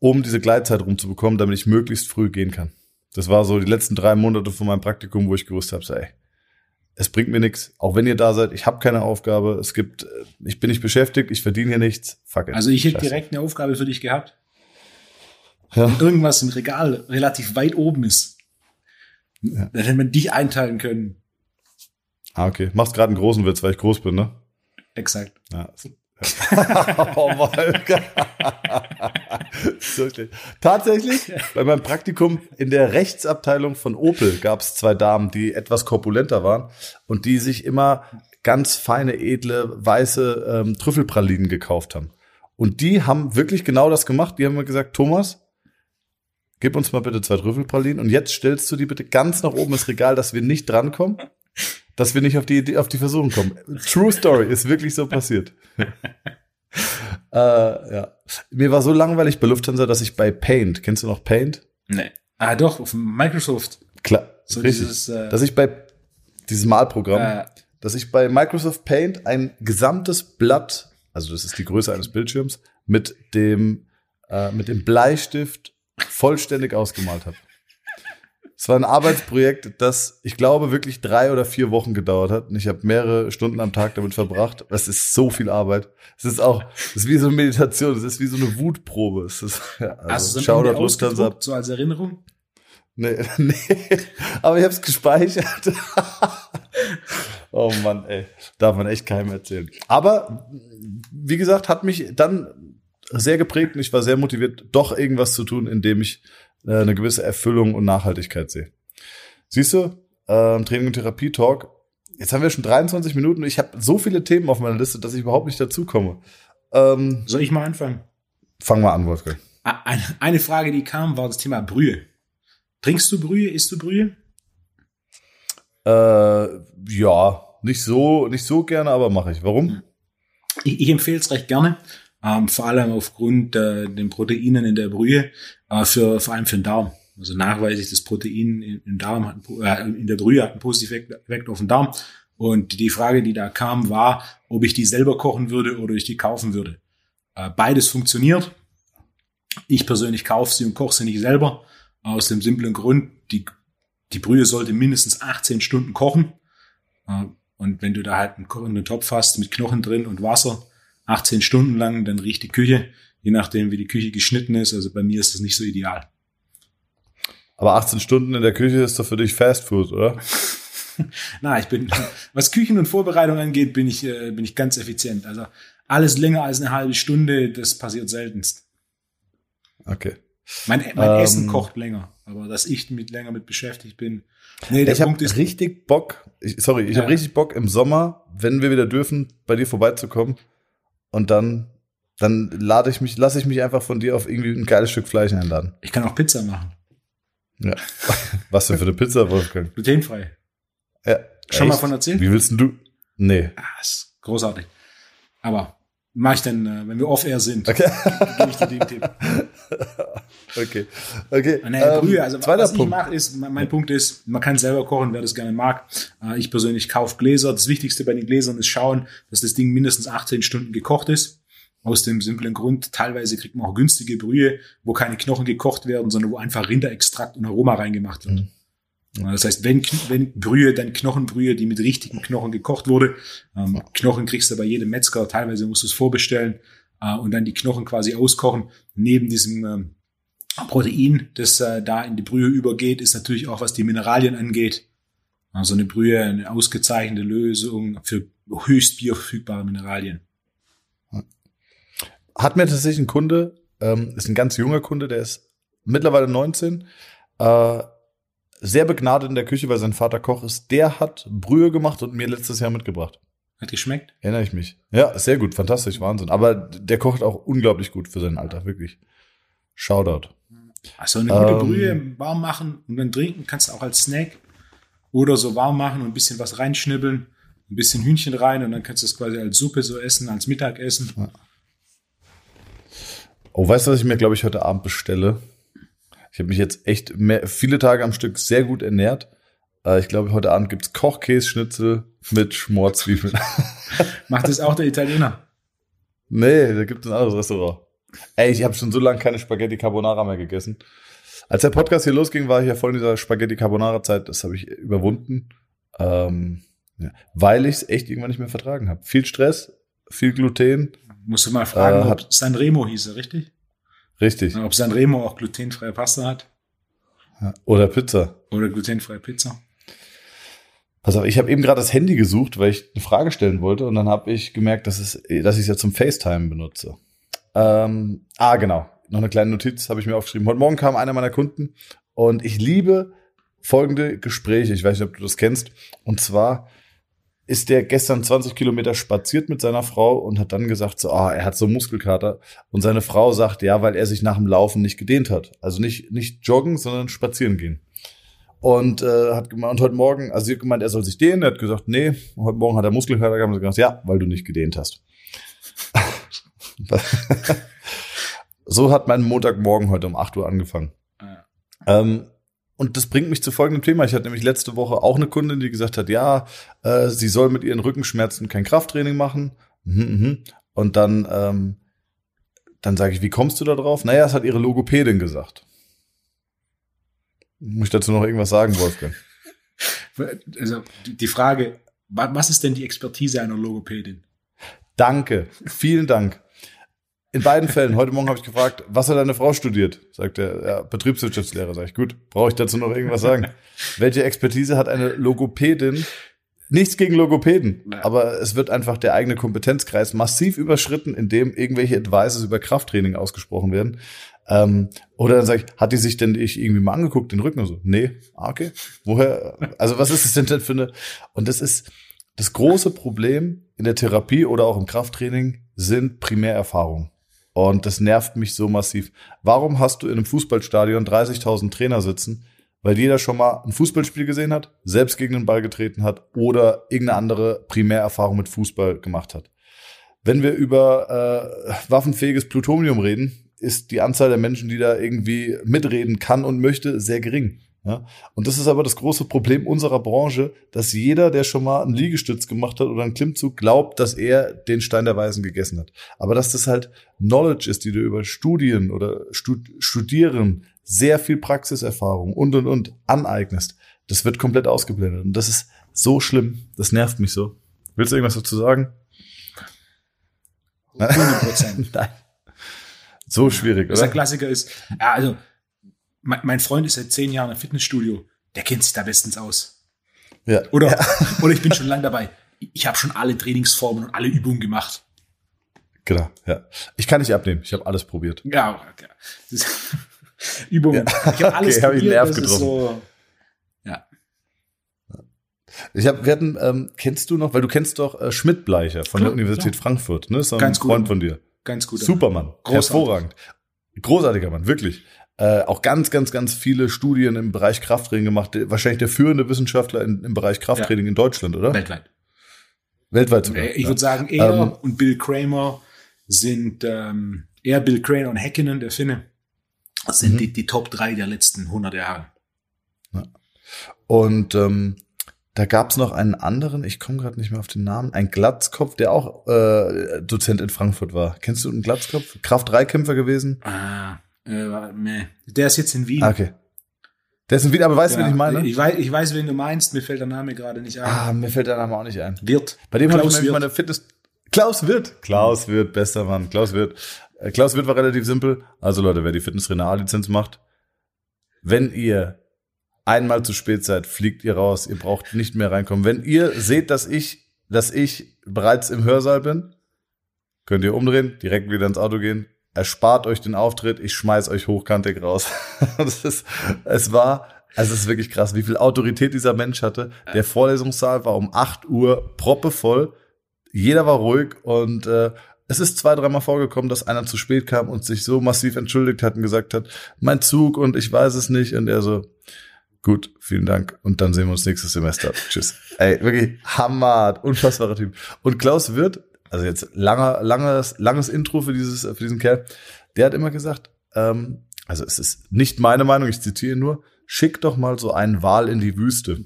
um diese Gleitzeit rumzubekommen, damit ich möglichst früh gehen kann. Das war so die letzten drei Monate von meinem Praktikum, wo ich gewusst habe, so, ey, es bringt mir nichts, auch wenn ihr da seid, ich habe keine Aufgabe, es gibt, ich bin nicht beschäftigt, ich verdiene hier nichts, fuck it. Also ich hätte direkt eine Aufgabe für dich gehabt. Ja. Wenn irgendwas im Regal relativ weit oben ist, ja. dann hätte man dich einteilen können. Ah, okay. Machst gerade einen großen Witz, weil ich groß bin, ne? Exakt. Ja. oh Mann. so Tatsächlich, bei meinem Praktikum in der Rechtsabteilung von Opel gab es zwei Damen, die etwas korpulenter waren und die sich immer ganz feine, edle, weiße ähm, Trüffelpralinen gekauft haben. Und die haben wirklich genau das gemacht. Die haben mir gesagt, Thomas, gib uns mal bitte zwei Trüffelpralinen und jetzt stellst du die bitte ganz nach oben ins Regal, dass wir nicht drankommen dass wir nicht auf die, auf die Versuchung kommen. True Story, ist wirklich so passiert. äh, ja. Mir war so langweilig bei Lufthansa, dass ich bei Paint, kennst du noch Paint? Nee. Ah, doch, auf Microsoft. Klar, so richtig. Dieses, äh, dass ich bei dieses Malprogramm, äh, dass ich bei Microsoft Paint ein gesamtes Blatt, also das ist die Größe eines Bildschirms, mit dem, äh, mit dem Bleistift vollständig ausgemalt habe. Es war ein Arbeitsprojekt, das ich glaube wirklich drei oder vier Wochen gedauert hat. Und ich habe mehrere Stunden am Tag damit verbracht. Es ist so viel Arbeit. Es ist auch, es ist wie so eine Meditation. Es ist wie so eine Wutprobe. Es ist, ja, also Hast du Shoutout Lufthansa. So als Erinnerung? Nee, nee. Aber ich habe es gespeichert. oh Mann, ey. Darf man echt keinem erzählen. Aber, wie gesagt, hat mich dann sehr geprägt und ich war sehr motiviert, doch irgendwas zu tun, indem ich eine gewisse Erfüllung und Nachhaltigkeit sehe. Siehst du, ähm, Training und Therapie Talk. Jetzt haben wir schon 23 Minuten und ich habe so viele Themen auf meiner Liste, dass ich überhaupt nicht dazu komme. Ähm, Soll ich mal anfangen? Fang mal an, Wolfgang. Eine Frage, die kam, war das Thema Brühe. Trinkst du Brühe? Isst du Brühe? Äh, ja, nicht so, nicht so gerne, aber mache ich. Warum? Ich, ich empfehle es recht gerne ähm, vor allem aufgrund äh, den Proteinen in der Brühe, äh, für, vor allem für den Darm. Also nachweislich das Protein im Darm hat, äh, in der Brühe hat einen positiven Effekt auf den Darm. Und die Frage, die da kam, war, ob ich die selber kochen würde oder ich die kaufen würde. Äh, beides funktioniert. Ich persönlich kaufe sie und koche sie nicht selber. Aus dem simplen Grund, die, die Brühe sollte mindestens 18 Stunden kochen. Äh, und wenn du da halt einen kochenden Topf hast mit Knochen drin und Wasser, 18 Stunden lang, dann riecht die Küche, je nachdem, wie die Küche geschnitten ist. Also bei mir ist das nicht so ideal. Aber 18 Stunden in der Küche ist doch für dich Fast Food, oder? Na, ich bin, was Küchen und Vorbereitung angeht, bin ich, äh, bin ich ganz effizient. Also alles länger als eine halbe Stunde, das passiert seltenst. Okay. Mein, mein ähm, Essen kocht länger, aber dass ich mit länger mit beschäftigt bin. Nee, der ich habe richtig Bock. Ich, sorry, ich ja. habe richtig Bock im Sommer, wenn wir wieder dürfen, bei dir vorbeizukommen und dann, dann lade ich mich, lasse ich mich einfach von dir auf irgendwie ein geiles Stück Fleisch einladen. Ich kann auch Pizza machen. Ja. Was denn für eine Pizza, Wolfgang? Glutenfrei. Ja. Schon echt? mal von erzählt? Wie willst denn du? Nee. Ah, ist großartig. Aber mach ich dann, äh, wenn wir off-air sind, okay. gebe ich dir den Tipp. Okay. Okay. Nee, ähm, Brühe, also was Punkt. ich mache ist, mein, mein, Punkt ist, man kann selber kochen, wer das gerne mag. Äh, ich persönlich kaufe Gläser. Das Wichtigste bei den Gläsern ist schauen, dass das Ding mindestens 18 Stunden gekocht ist. Aus dem simplen Grund, teilweise kriegt man auch günstige Brühe, wo keine Knochen gekocht werden, sondern wo einfach Rinderextrakt und Aroma reingemacht wird. Mhm. Das heißt, wenn, wenn Brühe, dann Knochenbrühe, die mit richtigen Knochen gekocht wurde. Ähm, Knochen kriegst du bei jedem Metzger, teilweise musst du es vorbestellen äh, und dann die Knochen quasi auskochen. Neben diesem ähm, Protein, das äh, da in die Brühe übergeht, ist natürlich auch, was die Mineralien angeht. Also eine Brühe, eine ausgezeichnete Lösung für höchst bioverfügbare Mineralien. Hat mir tatsächlich ein Kunde, ähm, ist ein ganz junger Kunde, der ist mittlerweile 19, äh, sehr begnadet in der Küche, weil sein Vater Koch ist. Der hat Brühe gemacht und mir letztes Jahr mitgebracht. Hat geschmeckt? Erinnere ich mich. Ja, sehr gut, fantastisch, Wahnsinn. Aber der kocht auch unglaublich gut für sein Alter, wirklich. Shoutout. Also eine gute ähm, Brühe warm machen und dann trinken kannst du auch als Snack oder so warm machen und ein bisschen was reinschnibbeln, ein bisschen Hühnchen rein und dann kannst du es quasi als Suppe so essen, als Mittagessen. Ja. Oh, weißt du, was ich mir, glaube ich, heute Abend bestelle? Ich habe mich jetzt echt mehr, viele Tage am Stück sehr gut ernährt. Äh, ich glaube, heute Abend gibt's Kochkässchnitzel mit Schmorzwiebeln. Macht das auch der Italiener? nee, da gibt es ein anderes Restaurant. Ey, ich habe schon so lange keine Spaghetti Carbonara mehr gegessen. Als der Podcast hier losging, war ich ja voll in dieser Spaghetti Carbonara Zeit. Das habe ich überwunden, ähm, ja, weil ich es echt irgendwann nicht mehr vertragen habe. Viel Stress, viel Gluten. Musst du mal fragen, Äh, ob Sanremo hieß, er, richtig? Richtig. Ob Sanremo auch glutenfreie Pasta hat. Oder Pizza. oder glutenfreie Pizza. Pass auf, ich habe eben gerade das Handy gesucht, weil ich eine Frage stellen wollte und dann habe ich gemerkt, dass, es, dass ich es ja zum FaceTime benutze. Ähm, ah, genau. Noch eine kleine Notiz habe ich mir aufgeschrieben. Heute Morgen kam einer meiner Kunden und ich liebe folgende Gespräche. Ich weiß nicht, ob du das kennst. Und zwar ist der gestern 20 Kilometer spaziert mit seiner Frau und hat dann gesagt, so, ah, er hat so Muskelkater. Und seine Frau sagt, ja, weil er sich nach dem Laufen nicht gedehnt hat. Also nicht, nicht joggen, sondern spazieren gehen. Und äh, hat gemeint, und heute Morgen, also sie hat gemeint, er soll sich dehnen. Er hat gesagt, nee, heute Morgen hat er Muskelkater gehabt. Und hat gesagt, ja, weil du nicht gedehnt hast. so hat mein Montagmorgen heute um 8 Uhr angefangen. Ja. Ähm, und das bringt mich zu folgendem Thema. Ich hatte nämlich letzte Woche auch eine Kundin, die gesagt hat, ja, äh, sie soll mit ihren Rückenschmerzen kein Krafttraining machen. Mhm, mhm. Und dann, ähm, dann sage ich, wie kommst du da drauf? Naja, es hat ihre Logopädin gesagt. Muss ich dazu noch irgendwas sagen, Wolfgang? Also die Frage, wa- was ist denn die Expertise einer Logopädin? Danke, vielen Dank. In beiden Fällen, heute Morgen habe ich gefragt, was hat deine Frau studiert? Sagt er, ja, Betriebswirtschaftslehrer. Sag ich, gut, brauche ich dazu noch irgendwas sagen? Welche Expertise hat eine Logopädin? Nichts gegen Logopäden, Nein. aber es wird einfach der eigene Kompetenzkreis massiv überschritten, indem irgendwelche Advices über Krafttraining ausgesprochen werden. Ähm, oder dann sage ich, hat die sich denn ich irgendwie mal angeguckt, den Rücken und so? Nee, ah, okay. Woher? Also was ist es denn denn für eine? Und das ist das große Problem in der Therapie oder auch im Krafttraining sind Primärerfahrungen. Und das nervt mich so massiv. Warum hast du in einem Fußballstadion 30.000 Trainer sitzen? Weil jeder schon mal ein Fußballspiel gesehen hat, selbst gegen den Ball getreten hat oder irgendeine andere Primärerfahrung mit Fußball gemacht hat. Wenn wir über äh, waffenfähiges Plutonium reden, ist die Anzahl der Menschen, die da irgendwie mitreden kann und möchte, sehr gering. Ja? Und das ist aber das große Problem unserer Branche, dass jeder, der schon mal einen Liegestütz gemacht hat oder einen Klimmzug, glaubt, dass er den Stein der Weisen gegessen hat. Aber dass das halt Knowledge ist, die du über Studien oder Stud Studieren, sehr viel Praxiserfahrung und und und aneignest, das wird komplett ausgeblendet. Und das ist so schlimm. Das nervt mich so. Willst du irgendwas dazu sagen? 100 Prozent. Nein. So schwierig, Das der oder? Klassiker ist, ja, also mein, Freund ist seit zehn Jahren im Fitnessstudio, der kennt sich da bestens aus. Ja. Oder, oder ich bin schon lang dabei. Ich habe schon alle Trainingsformen und alle Übungen gemacht. Genau, ja. Ich kann nicht abnehmen. Ich habe alles probiert. Ja, okay. Übungen. Ich habe alles Okay, hab ich probiert. Nerv das so, ja. Ich habe, wir hatten, ähm, kennst du noch, weil du kennst doch äh, Schmidt Bleicher von Klar, der Universität Frankfurt, ne? Ist ein Ganz gut. Freund von dir. Ganz gut. Supermann, Großartig. hervorragend, großartiger Mann, wirklich. Äh, auch ganz, ganz, ganz viele Studien im Bereich Krafttraining gemacht. Wahrscheinlich der führende Wissenschaftler in, im Bereich Krafttraining in Deutschland, oder? Weltweit. Weltweit sogar. Ich ja. würde sagen, er Ähm, und Bill Kramer sind, ähm, er, Bill Kramer und Häkkinen, der Finne, sind Mhm. die, die Top 3 der letzten 100 Jahre. Und ähm, da gab's noch einen anderen, ich komme gerade nicht mehr auf den Namen, ein Glatzkopf, der auch äh, Dozent in Frankfurt war. Kennst du einen Glatzkopf? Kraft-3-Kämpfer gewesen? Ah, äh. Der ist jetzt in Wien. Ah, okay. Der ist ein Video, aber weißt du, Ja, wen ich meine? Ich weiß, ich weiß, wen du meinst. Mir fällt der Name gerade nicht ein. ah, mir fällt der Name auch nicht ein. Wirt. Bei dem habe ich Klaus nämlich meine Fitness. Klaus Wirt. Klaus Wirt, bester Mann. Klaus Wirt. Äh, Klaus Wirt war relativ simpel. Also Leute, wer die Fitnesstrainer A-Lizenz macht, wenn ihr einmal zu spät seid, fliegt ihr raus. Ihr braucht nicht mehr reinkommen. Wenn ihr seht, dass ich, dass ich bereits im Hörsaal bin, könnt ihr umdrehen, direkt wieder ins Auto gehen. Erspart euch den Auftritt. Ich schmeiß euch hochkantig raus. das ist, es war, also es ist wirklich krass, wie viel Autorität dieser Mensch hatte. Der Vorlesungssaal war um 8 Uhr proppevoll. Jeder war ruhig und äh, es ist zwei, dreimal vorgekommen, dass einer zu spät kam und sich so massiv entschuldigt hat und gesagt hat, mein Zug und ich weiß es nicht. Und er so, gut, vielen Dank. Und dann sehen wir uns nächstes Semester. Tschüss. Ey, wirklich Hammer, unfassbarer Typ. Und Klaus Wirth, also jetzt langer, langes, langes Intro für dieses, für diesen Kerl, der hat immer gesagt, ähm, also es ist nicht meine Meinung, ich zitiere nur, schick doch mal so einen Wal in die Wüste.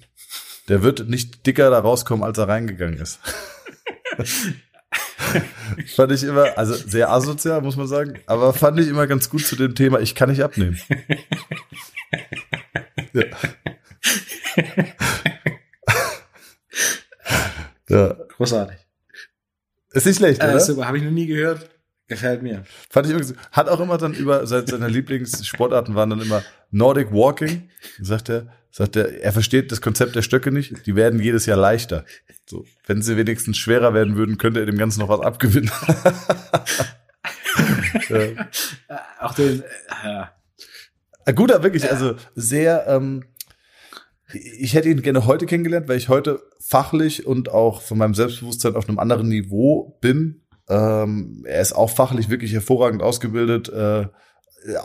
Der wird nicht dicker da rauskommen, als er reingegangen ist. fand ich immer, also sehr asozial, muss man sagen, aber fand ich immer ganz gut zu dem Thema, ich kann nicht abnehmen. ja. ja. Großartig. Ist nicht schlecht, äh, oder? Super, habe ich noch nie gehört. Gefällt mir. Fand ich immer, hat auch immer dann über seine Lieblingssportarten waren dann immer Nordic Walking. Sagt er, sagt er, er versteht das Konzept der Stöcke nicht. Die werden jedes Jahr leichter. So, wenn sie wenigstens schwerer werden würden, könnte er dem Ganzen noch was abgewinnen. ja. Auch den, ja. Guter, wirklich, also sehr, ähm, ich hätte ihn gerne heute kennengelernt, weil ich heute fachlich und auch von meinem Selbstbewusstsein auf einem anderen Niveau bin ähm, er ist auch fachlich wirklich hervorragend ausgebildet, äh,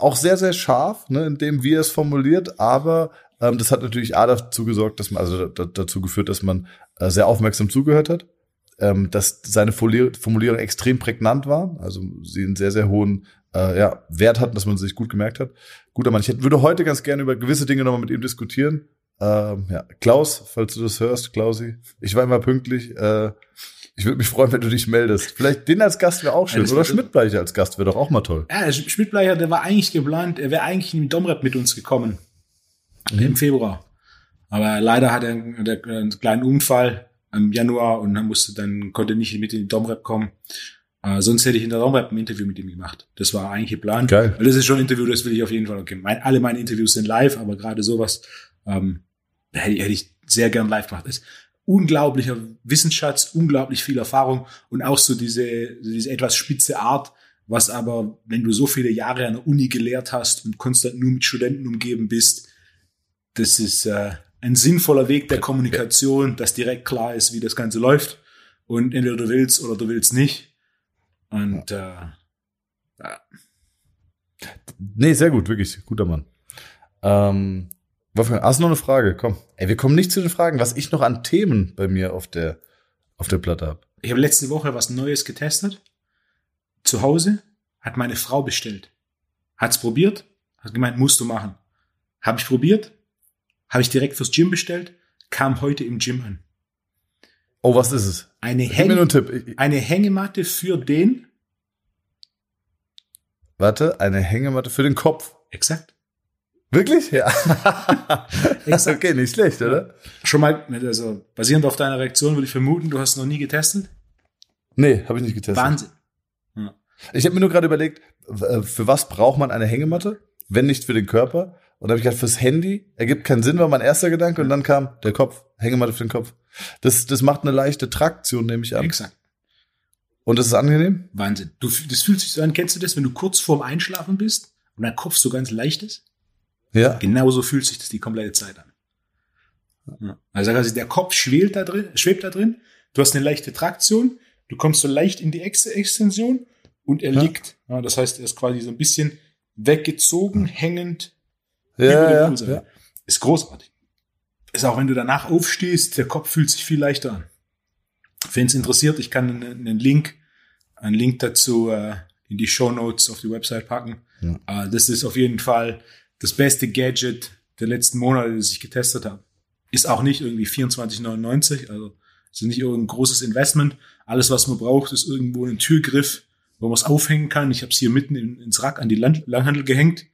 auch sehr, sehr scharf, ne, in dem, wie er es formuliert, aber ähm, das hat natürlich A dazu gesorgt, dass man, also dazu geführt, dass man äh, sehr aufmerksam zugehört hat, ähm, dass seine Formulierung extrem prägnant war, also sie einen sehr, sehr hohen äh, ja, Wert hatten, dass man sich gut gemerkt hat. Guter Mann, ich hätte, würde heute ganz gerne über gewisse Dinge nochmal mit ihm diskutieren. Ähm, ja, Klaus, falls du das hörst, Klausi, ich war immer pünktlich. Äh, ich würde mich freuen, wenn du dich meldest. Vielleicht den als Gast wäre auch schön. Ja, Oder Schmidtbleicher als Gast wäre doch auch mal toll. Ja, Schmidtbleicher, der war eigentlich geplant, er wäre eigentlich in den Domrep mit uns gekommen. Mhm. Im Februar. Aber leider hat er einen, einen, kleinen Unfall im Januar und dann musste dann, konnte nicht mit in die Domrep kommen. Äh, sonst hätte ich in der Domrep ein Interview mit ihm gemacht. Das war eigentlich geplant. Geil. Weil das ist schon ein Interview, das will ich auf jeden Fall. Okay. Mein, alle meine Interviews sind live, aber gerade sowas ähm, hätte, hätte ich sehr gern live gemacht. Das, unglaublicher Wissensschatz, unglaublich viel Erfahrung und auch so diese, diese etwas spitze Art, was aber, wenn du so viele Jahre an der Uni gelehrt hast und konstant nur mit Studenten umgeben bist, das ist äh, ein sinnvoller Weg der Kommunikation, dass direkt klar ist, wie das Ganze läuft. Und entweder du willst oder du willst nicht. Und äh, ja. Nee, sehr gut, wirklich. Guter Mann. Ähm, Wolfgang, hast du noch eine Frage? Komm. Ey, wir kommen nicht zu den Fragen, was ich noch an Themen bei mir auf der, auf der Platte habe. Ich habe letzte Woche was Neues getestet. Zu Hause hat meine Frau bestellt. Hat's probiert, hat gemeint, musst du machen. Habe ich probiert, habe ich direkt fürs Gym bestellt, kam heute im Gym an. Oh, was ist es? Eine, Häng eine Hängematte für den. Warte, eine Hängematte für den Kopf. Exakt. Wirklich? Ja. okay, nicht schlecht, oder? Schon mal, also basierend auf deiner Reaktion würde ich vermuten, du hast noch nie getestet? Nee, habe ich nicht getestet. Wahnsinn. Ja. Ich habe mir nur gerade überlegt, äh, für was braucht man eine Hängematte, wenn nicht für den Körper? Und da habe ich gedacht, fürs Handy ergibt keinen Sinn, war mein erster Gedanke. Und dann kam der Kopf, Hängematte für den Kopf. Das, das macht eine leichte Traktion, nehme ich an. Exakt. Und das ist angenehm? Wahnsinn. Du, das fühlt sich so an, kennst du das, wenn du kurz vorm Einschlafen bist und dein Kopf so ganz leicht ist? Ja. Genauso fühlt sich das die komplette Zeit an. Ja. Also quasi der Kopf schwebt da drin, schwebt da drin. Du hast eine leichte Traktion. Du kommst so leicht in die Ex Extension und er ja. liegt. Ja, das heißt, er ist quasi so ein bisschen weggezogen, hängend ja, ja. Ist großartig. Ist auch, wenn du danach aufstehst, der Kopf fühlt sich viel leichter an. Wenn es interessiert, ich kann einen, Link, einen Link dazu äh, in die Show Notes auf die Website packen. Äh, das ist auf jeden Fall das beste Gadget der letzten Monate, das ich getestet habe. Ist auch nicht irgendwie 24,99, also ist nicht irgendein großes Investment. Alles, was man braucht, ist irgendwo ein Türgriff, wo man es aufhängen kann. Ich habe es hier mitten in, ins Rack an die Land Langhandel gehängt.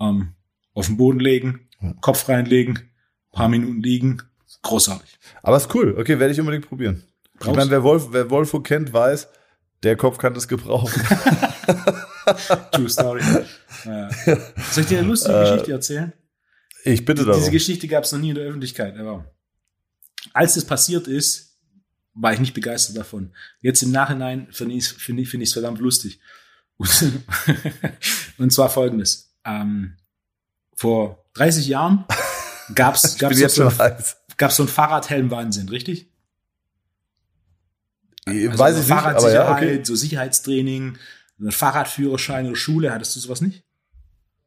Ähm, auf den Boden legen, Kopf reinlegen, paar Minuten liegen. Großartig. Aber ist cool. Okay, werde ich unbedingt probieren. Brauchst? Ich meine, wer Wolf, wer Wolfo kennt, weiß, der Kopf kann das gebrauchen. True Story. Ja. Soll ich dir eine lustige äh, Geschichte erzählen? Ich bitte darum. Diese Geschichte gab es noch nie in der Öffentlichkeit. Aber als das passiert ist, war ich nicht begeistert davon. Jetzt im Nachhinein finde ich es find find verdammt lustig. Und zwar folgendes. Ähm, vor 30 Jahren gab's gab's so, so, gab's so ein Fahrradhelm-Wahnsinn, richtig? Also Weiß ich nicht, aber ja, okay. so Sicherheitstraining, einen Fahrradführerschein oder Schule, hattest du sowas nicht?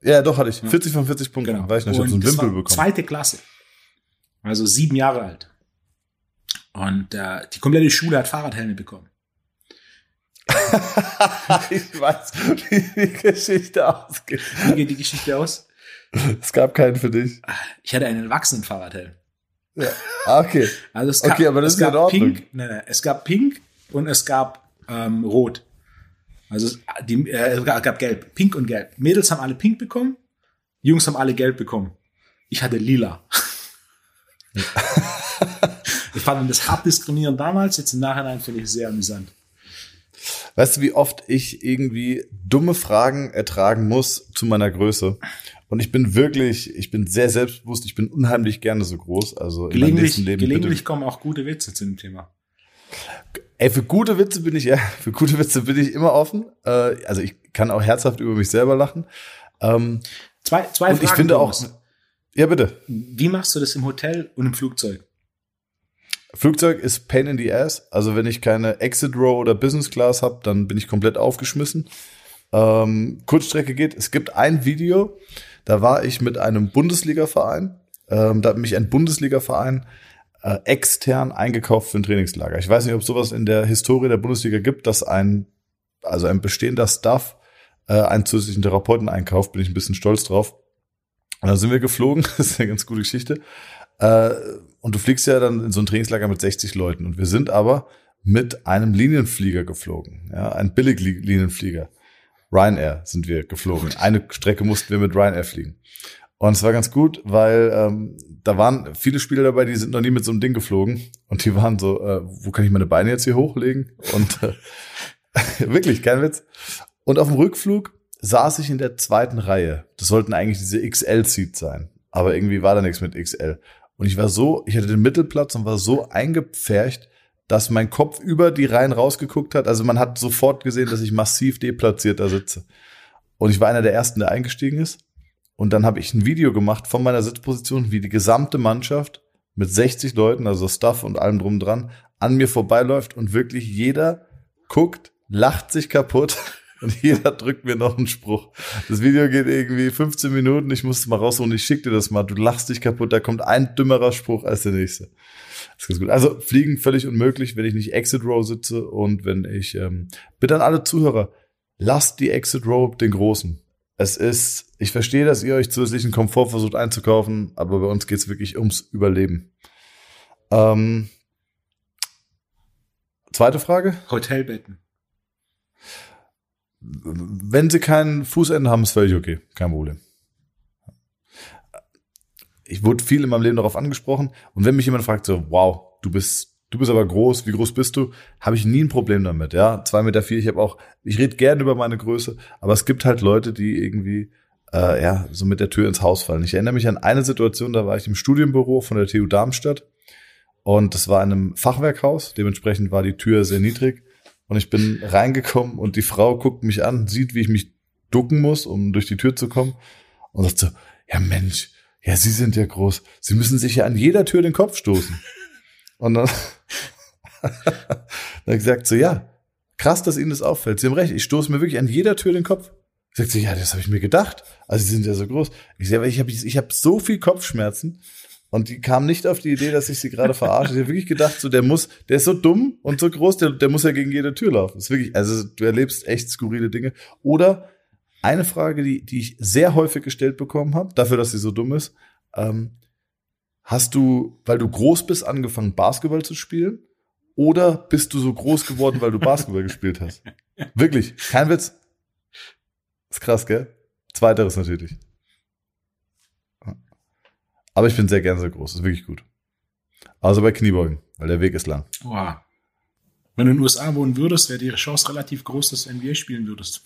Ja, doch, hatte ich. 40 von 40 Punkten. Genau. Weiß ich noch, so einen Wimpel bekommen. Zweite Klasse. Also sieben Jahre alt. Und äh, die komplette Schule hat Fahrradhelme bekommen. ich weiß, wie die Geschichte ausgeht. Wie geht die Geschichte aus? Es gab keinen für dich. Ich hatte einen Erwachsenenfahrradhelm. Ja. Ah, okay. Also es gab, Okay, aber das es ist gab in Ordnung. Pink, nein, nein, es gab Pink und es gab ähm, Rot. Also es, die, äh, es gab Gelb, Pink und Gelb. Mädels haben alle Pink bekommen, Jungs haben alle Gelb bekommen. Ich hatte Lila. ich fand das hart diskriminierend damals, jetzt im Nachhinein finde ich es sehr amüsant. Weißt du, wie oft ich irgendwie dumme Fragen ertragen muss zu meiner Größe? Und ich bin wirklich, ich bin sehr selbstbewusst, ich bin unheimlich gerne so groß. Also in meinem Gelegentlich, Leben gelegentlich bitte. kommen auch gute Witze zu dem Thema. Ey, für gute Witze bin ich ja, für gute Witze bin ich immer offen. Äh, also ich kann auch herzhaft über mich selber lachen. Ähm, Zwei, zwei und Fragen. ich finde auch, ja bitte. Wie machst du das im Hotel und im Flugzeug? Flugzeug ist Pain in the Ass. Also wenn ich keine Exit Row oder Business Class habe, dann bin ich komplett aufgeschmissen. Ähm, Kurzstrecke geht. Es gibt ein Video, da war ich mit einem Bundesliga-Verein. Ähm, da hat mich ein Bundesliga-Verein äh, extern eingekauft für ein Trainingslager. Ich weiß nicht, ob sowas in der Historie der Bundesliga gibt, dass ein, also ein bestehender Staff äh, einen zusätzlichen Therapeuten einkauft. Bin ich ein bisschen stolz drauf. Und dann sind wir geflogen. Das ist eine ganz gute Geschichte. Äh, und du fliegst ja dann in so ein Trainingslager mit 60 Leuten. Und wir sind aber mit einem Linienflieger geflogen. Ja, ein Billig-Linienflieger. Ryanair sind wir geflogen. Eine Strecke mussten wir mit Ryanair fliegen. Und es war ganz gut, weil ähm, da waren viele Spieler dabei, die sind noch nie mit so einem Ding geflogen. Und die waren so, äh, wo kann ich meine Beine jetzt hier hochlegen? Und äh, wirklich, kein Witz. Und auf dem Rückflug saß ich in der zweiten Reihe. Das sollten eigentlich diese XL-Seats sein. Aber irgendwie war da nichts mit XL. Und ich war so, ich hatte den Mittelplatz und war so eingepfercht, dass mein Kopf über die Reihen rausgeguckt hat. Also man hat sofort gesehen, dass ich massiv deplatziert da sitze. Und ich war einer der ersten, der eingestiegen ist. Und dann habe ich ein Video gemacht von meiner Sitzposition, wie die gesamte Mannschaft mit 60 Leuten, also Stuff und allem drum dran, an mir vorbeiläuft und wirklich jeder guckt, lacht sich kaputt und jeder drückt mir noch einen Spruch. Das Video geht irgendwie 15 Minuten, ich musste mal raus und ich schick dir das mal. Du lachst dich kaputt, da kommt ein dümmerer Spruch als der nächste. Das ist gut. Also fliegen völlig unmöglich, wenn ich nicht Exit Row sitze und wenn ich ähm, bitte an alle Zuhörer, lasst die Exit Row den großen. Es ist, ich verstehe, dass ihr euch zusätzlichen Komfort versucht einzukaufen, aber bei uns geht's wirklich ums Überleben. Ähm, zweite Frage. Hotelbetten. Wenn sie keinen Fußende haben, ist völlig okay. Kein Problem. Ich wurde viel in meinem Leben darauf angesprochen. Und wenn mich jemand fragt, so, wow, du bist, du bist aber groß, wie groß bist du? Habe ich nie ein Problem damit, ja. Zwei Meter vier, ich habe auch, ich rede gern über meine Größe, aber es gibt halt Leute, die irgendwie, äh, ja, so mit der Tür ins Haus fallen. Ich erinnere mich an eine Situation, da war ich im Studienbüro von der TU Darmstadt. Und das war in einem Fachwerkhaus. Dementsprechend war die Tür sehr niedrig. Und ich bin reingekommen und die Frau guckt mich an, sieht, wie ich mich ducken muss, um durch die Tür zu kommen. Und sagt so, ja Mensch, ja, Sie sind ja groß. Sie müssen sich ja an jeder Tür den Kopf stoßen. Und dann, dann gesagt so, ja, krass, dass Ihnen das auffällt. Sie haben recht, ich stoße mir wirklich an jeder Tür den Kopf. Sagt sie, ja, das habe ich mir gedacht. Also Sie sind ja so groß. Ich sage, ich habe ich hab so viel Kopfschmerzen. Und die kam nicht auf die Idee, dass ich sie gerade verarsche. Ich habe wirklich gedacht, so der muss, der ist so dumm und so groß, der, der muss ja gegen jede Tür laufen. Das ist wirklich, also du erlebst echt skurrile Dinge. Oder eine Frage, die, die ich sehr häufig gestellt bekommen habe, dafür, dass sie so dumm ist. Ähm, hast du, weil du groß bist, angefangen, Basketball zu spielen? Oder bist du so groß geworden, weil du Basketball gespielt hast? Wirklich, kein Witz. Ist krass, gell? Zweiteres natürlich. Aber ich bin sehr gern so groß, ist wirklich gut. Also bei Kniebeugen, weil der Weg ist lang. Wow. Wenn du in den USA wohnen würdest, wäre die Chance relativ groß, dass du NBA spielen würdest.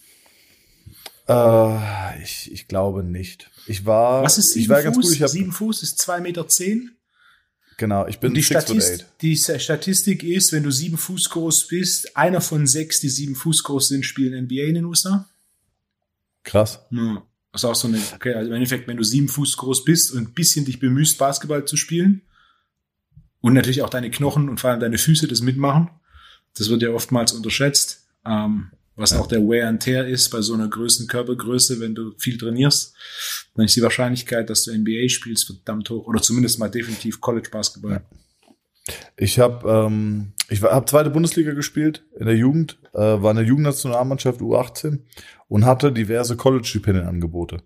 Äh, ich, ich glaube nicht. Ich war, Was ist ich sieben war Fuß? ganz gut. Ich hab, sieben Fuß ist zwei Meter. Zehn. genau, ich bin die, Statist, die Statistik ist, wenn du sieben Fuß groß bist, einer von sechs, die sieben Fuß groß sind, spielen NBA in den USA. Krass. Ja. Das ist auch so eine, okay, also im Endeffekt, wenn du sieben Fuß groß bist und ein bisschen dich bemühst, Basketball zu spielen und natürlich auch deine Knochen und vor allem deine Füße das mitmachen, das wird ja oftmals unterschätzt, ähm, was auch der Wear and Tear ist bei so einer größten Körpergröße, wenn du viel trainierst, dann ist die Wahrscheinlichkeit, dass du NBA spielst, verdammt hoch oder zumindest mal definitiv College Basketball. Ich habe ähm, ich habe zweite Bundesliga gespielt in der Jugend, äh, war in der Jugendnationalmannschaft U18 und hatte diverse College-Stipendienangebote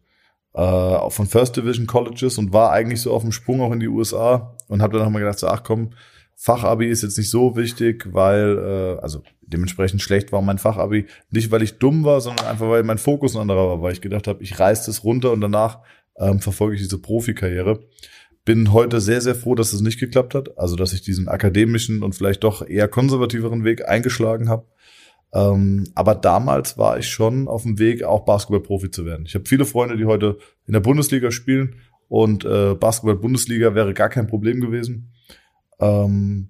äh, von First Division Colleges und war eigentlich so auf dem Sprung auch in die USA und habe dann nochmal gedacht, so, ach komm, Fachabi ist jetzt nicht so wichtig, weil, äh, also dementsprechend schlecht war mein Fachabi. Nicht, weil ich dumm war, sondern einfach, weil mein Fokus ein anderer war, weil ich gedacht habe, ich reiß das runter und danach ähm, verfolge ich diese Profikarriere. Bin heute sehr, sehr froh, dass es nicht geklappt hat. Also, dass ich diesen akademischen und vielleicht doch eher konservativeren Weg eingeschlagen habe. Ähm, aber damals war ich schon auf dem Weg, auch Basketballprofi zu werden. Ich habe viele Freunde, die heute in der Bundesliga spielen und äh, Basketball-Bundesliga wäre gar kein Problem gewesen. Ähm,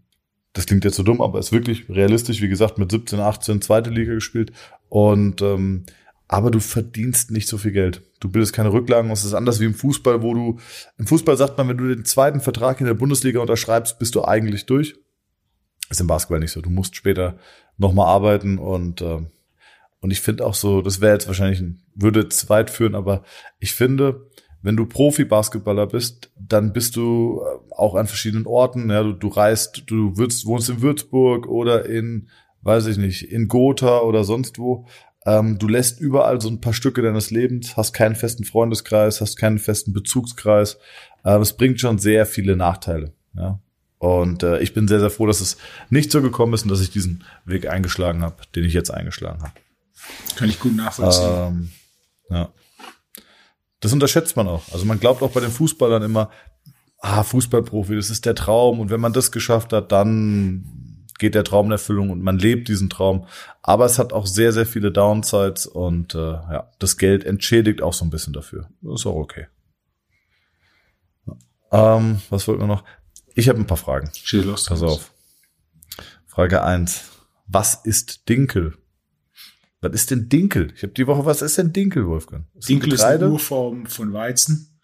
das klingt jetzt so dumm, aber ist wirklich realistisch. Wie gesagt, mit 17, 18 zweite Liga gespielt. Und ähm, aber du verdienst nicht so viel Geld. Du bildest keine Rücklagen. Es ist anders wie im Fußball, wo du im Fußball sagt man, wenn du den zweiten Vertrag in der Bundesliga unterschreibst, bist du eigentlich durch. Ist im Basketball nicht so. Du musst später nochmal arbeiten und äh, und ich finde auch so, das wäre jetzt wahrscheinlich würde zu weit führen, aber ich finde, wenn du Profi-Basketballer bist, dann bist du äh, auch an verschiedenen Orten. Ja, du, du reist, du würdest, wohnst in Würzburg oder in, weiß ich nicht, in Gotha oder sonst wo. Ähm, du lässt überall so ein paar Stücke deines Lebens, hast keinen festen Freundeskreis, hast keinen festen Bezugskreis. Ähm, es bringt schon sehr viele Nachteile. Ja. Und äh, ich bin sehr, sehr froh, dass es nicht so gekommen ist und dass ich diesen Weg eingeschlagen habe, den ich jetzt eingeschlagen habe. Kann ich gut nachvollziehen. Ähm, ja. Das unterschätzt man auch. Also man glaubt auch bei den Fußballern immer, ah, Fußballprofi, das ist der Traum. Und wenn man das geschafft hat, dann geht der Traum in Erfüllung und man lebt diesen Traum. Aber es hat auch sehr, sehr viele Downsides und äh, ja, das Geld entschädigt auch so ein bisschen dafür. Das ist auch okay. Ähm, was wollten wir noch? Ich habe ein paar Fragen. Schieß los. Pass auf. Frage eins: Was ist Dinkel? Was ist denn Dinkel? Ich habe die Woche, was ist denn Dinkel, Wolfgang? Ist Dinkel ist eine Urform von Weizen.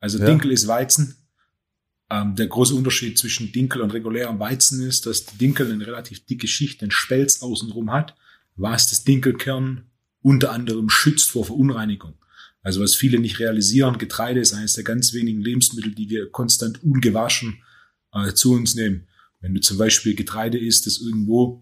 Also ja. Dinkel ist Weizen. Ähm, der große Unterschied zwischen Dinkel und regulärem Weizen ist, dass die Dinkel eine relativ dicke Schicht, den Spelz außenrum hat, was das Dinkelkern unter anderem schützt vor Verunreinigung. Also was viele nicht realisieren, Getreide ist eines der ganz wenigen Lebensmittel, die wir konstant ungewaschen äh, zu uns nehmen. Wenn du zum Beispiel Getreide isst, das irgendwo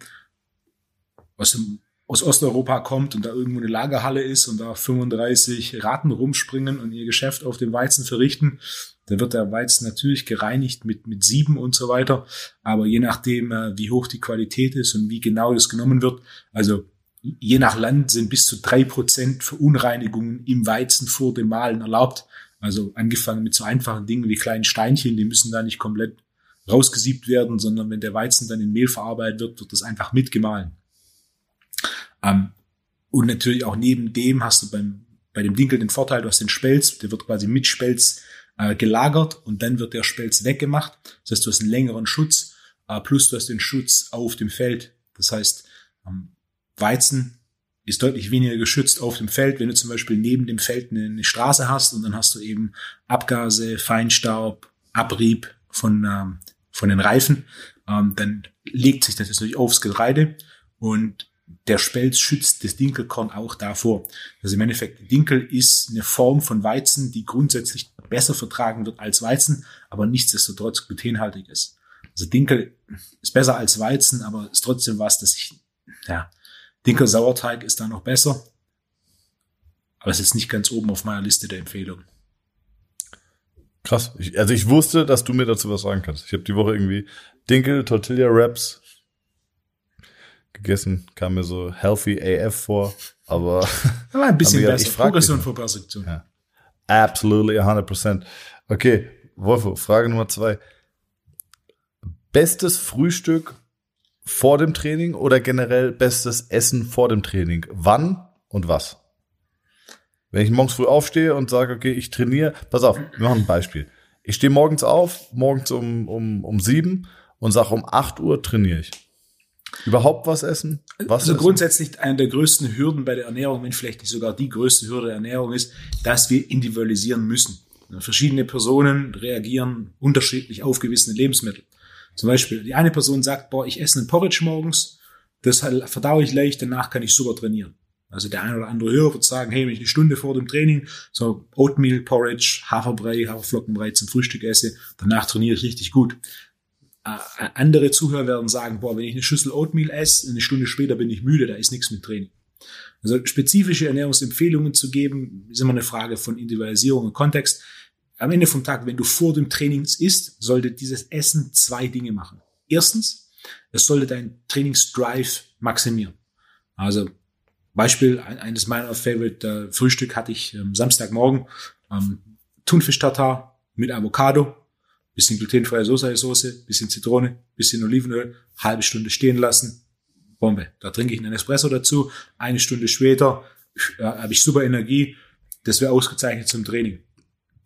aus dem aus Osteuropa kommt und da irgendwo eine Lagerhalle ist und da 35 Ratten rumspringen und ihr Geschäft auf dem Weizen verrichten, da wird der Weizen natürlich gereinigt mit, mit Sieben und so weiter. Aber je nachdem, äh, wie hoch die Qualität ist und wie genau das genommen wird, also je nach Land sind bis zu drei Prozent Verunreinigungen im Weizen vor dem Mahlen erlaubt. Also angefangen mit so einfachen Dingen wie kleinen Steinchen, die müssen da nicht komplett rausgesiebt werden, sondern wenn der Weizen dann in Mehl verarbeitet wird, wird das einfach mitgemahlen. Ähm, und natürlich auch neben dem hast du beim, bei dem Dinkel den Vorteil, du hast den Spelz, der wird quasi mit Spelz äh, gelagert und dann wird der Spelz weggemacht. Das heißt, du hast einen längeren Schutz, äh, plus du hast den Schutz auf dem Feld. Das heißt, ähm, Weizen ist deutlich weniger geschützt auf dem Feld, wenn du zum Beispiel neben dem Feld eine, eine Straße hast und dann hast du eben Abgase, Feinstaub, Abrieb von, ähm, von den Reifen, ähm, dann legt sich das natürlich aufs Getreide und der Spelz schützt das Dinkelkorn auch davor. Also im Endeffekt, Dinkel ist eine Form von Weizen, die grundsätzlich besser vertragen wird als Weizen, aber nichtsdestotrotz glutenhaltig ist. Also Dinkel ist besser als Weizen, aber ist trotzdem was, dass ich, ja, Dinkel-Sauerteig ist da noch besser. Aber es ist nicht ganz oben auf meiner Liste der Empfehlungen. Krass. Ich, also ich wusste, dass du mir dazu was sagen kannst. Ich habe die Woche irgendwie Dinkel, Tortilla Wraps, gegessen, kam mir so healthy AF vor, aber, aber ein bisschen besser. Ich Progression vor Perfektion. Ja. Absolutely 100%. Okay, Wolfo, Frage Nummer zwei. Bestes Frühstück vor dem Training oder generell bestes Essen vor dem Training? Wann und was? Wenn ich morgens früh aufstehe und sage, okay, ich trainiere, pass auf, wir machen ein Beispiel. Ich stehe morgens auf, morgens um, um, um sieben und sage, um acht Uhr trainiere ich. Überhaupt was essen? Was also essen? grundsätzlich eine der größten Hürden bei der Ernährung, wenn vielleicht nicht sogar die größte Hürde der Ernährung ist, dass wir individualisieren müssen. Verschiedene Personen reagieren unterschiedlich auf gewisse Lebensmittel. Zum Beispiel, die eine Person sagt, boah, ich esse einen Porridge morgens, das verdaue ich leicht, danach kann ich super trainieren. Also der eine oder andere Hörer wird sagen, hey, wenn ich eine Stunde vor dem Training so Oatmeal Porridge, Haferbrei, Haferflockenbrei zum Frühstück esse, danach trainiere ich richtig gut andere Zuhörer werden sagen, boah, wenn ich eine Schüssel Oatmeal esse, eine Stunde später bin ich müde, da ist nichts mit Training. Also spezifische Ernährungsempfehlungen zu geben, ist immer eine Frage von Individualisierung und Kontext. Am Ende vom Tag, wenn du vor dem Training isst, sollte dieses Essen zwei Dinge machen. Erstens, es sollte dein Trainingsdrive maximieren. Also Beispiel, eines meiner Favorite äh, hatte ich ähm, Samstagmorgen ähm, Thunfisch-Tartar mit Avocado, bisschen glutenfreie Soße, bisschen Zitrone, bisschen Olivenöl, halbe Stunde stehen lassen, Bombe. Da trinke ich einen Espresso dazu. Eine Stunde später äh, habe ich super Energie. Das wäre ausgezeichnet zum Training.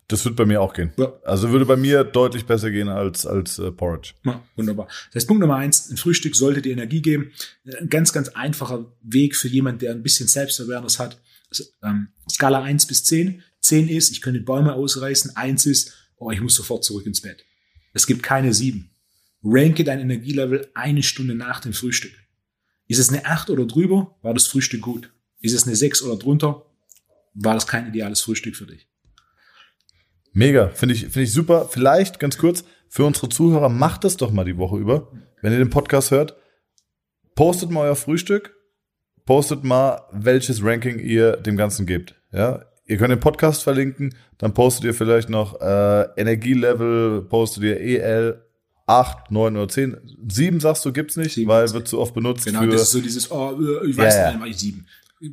Das wird bei mir auch gehen. Ja. Also würde bei mir deutlich besser gehen als, als äh, Porridge. Ja, wunderbar. Das heißt, Punkt Nummer eins, ein Frühstück sollte dir Energie geben. Ein ganz, ganz einfacher Weg für jemand, der ein bisschen Selbstawareness hat. Also, ähm, Skala eins bis zehn. Zehn ist, ich könnte Bäume ausreißen. Eins ist, oh, ich muss sofort zurück ins Bett. Es gibt keine sieben. Ranke dein Energielevel eine Stunde nach dem Frühstück. Ist es eine 8 oder drüber, war das Frühstück gut. Ist es eine 6 oder drunter, war das kein ideales Frühstück für dich. Mega, finde ich, finde ich super. Vielleicht ganz kurz für unsere Zuhörer, macht das doch mal die Woche über. Wenn ihr den Podcast hört, postet mal euer Frühstück, postet mal, welches Ranking ihr dem Ganzen gebt. Ja, ihr könnt den Podcast verlinken, dann postet ihr vielleicht noch äh, Energielevel, postet ihr EL, 8, 9 oder 10. 7 sagst du, gibt's nicht, 7, weil wird zu oft benutzt. Genau, das ist so dieses, oh, äh, ich weiß ja, nicht, ja. ich 7.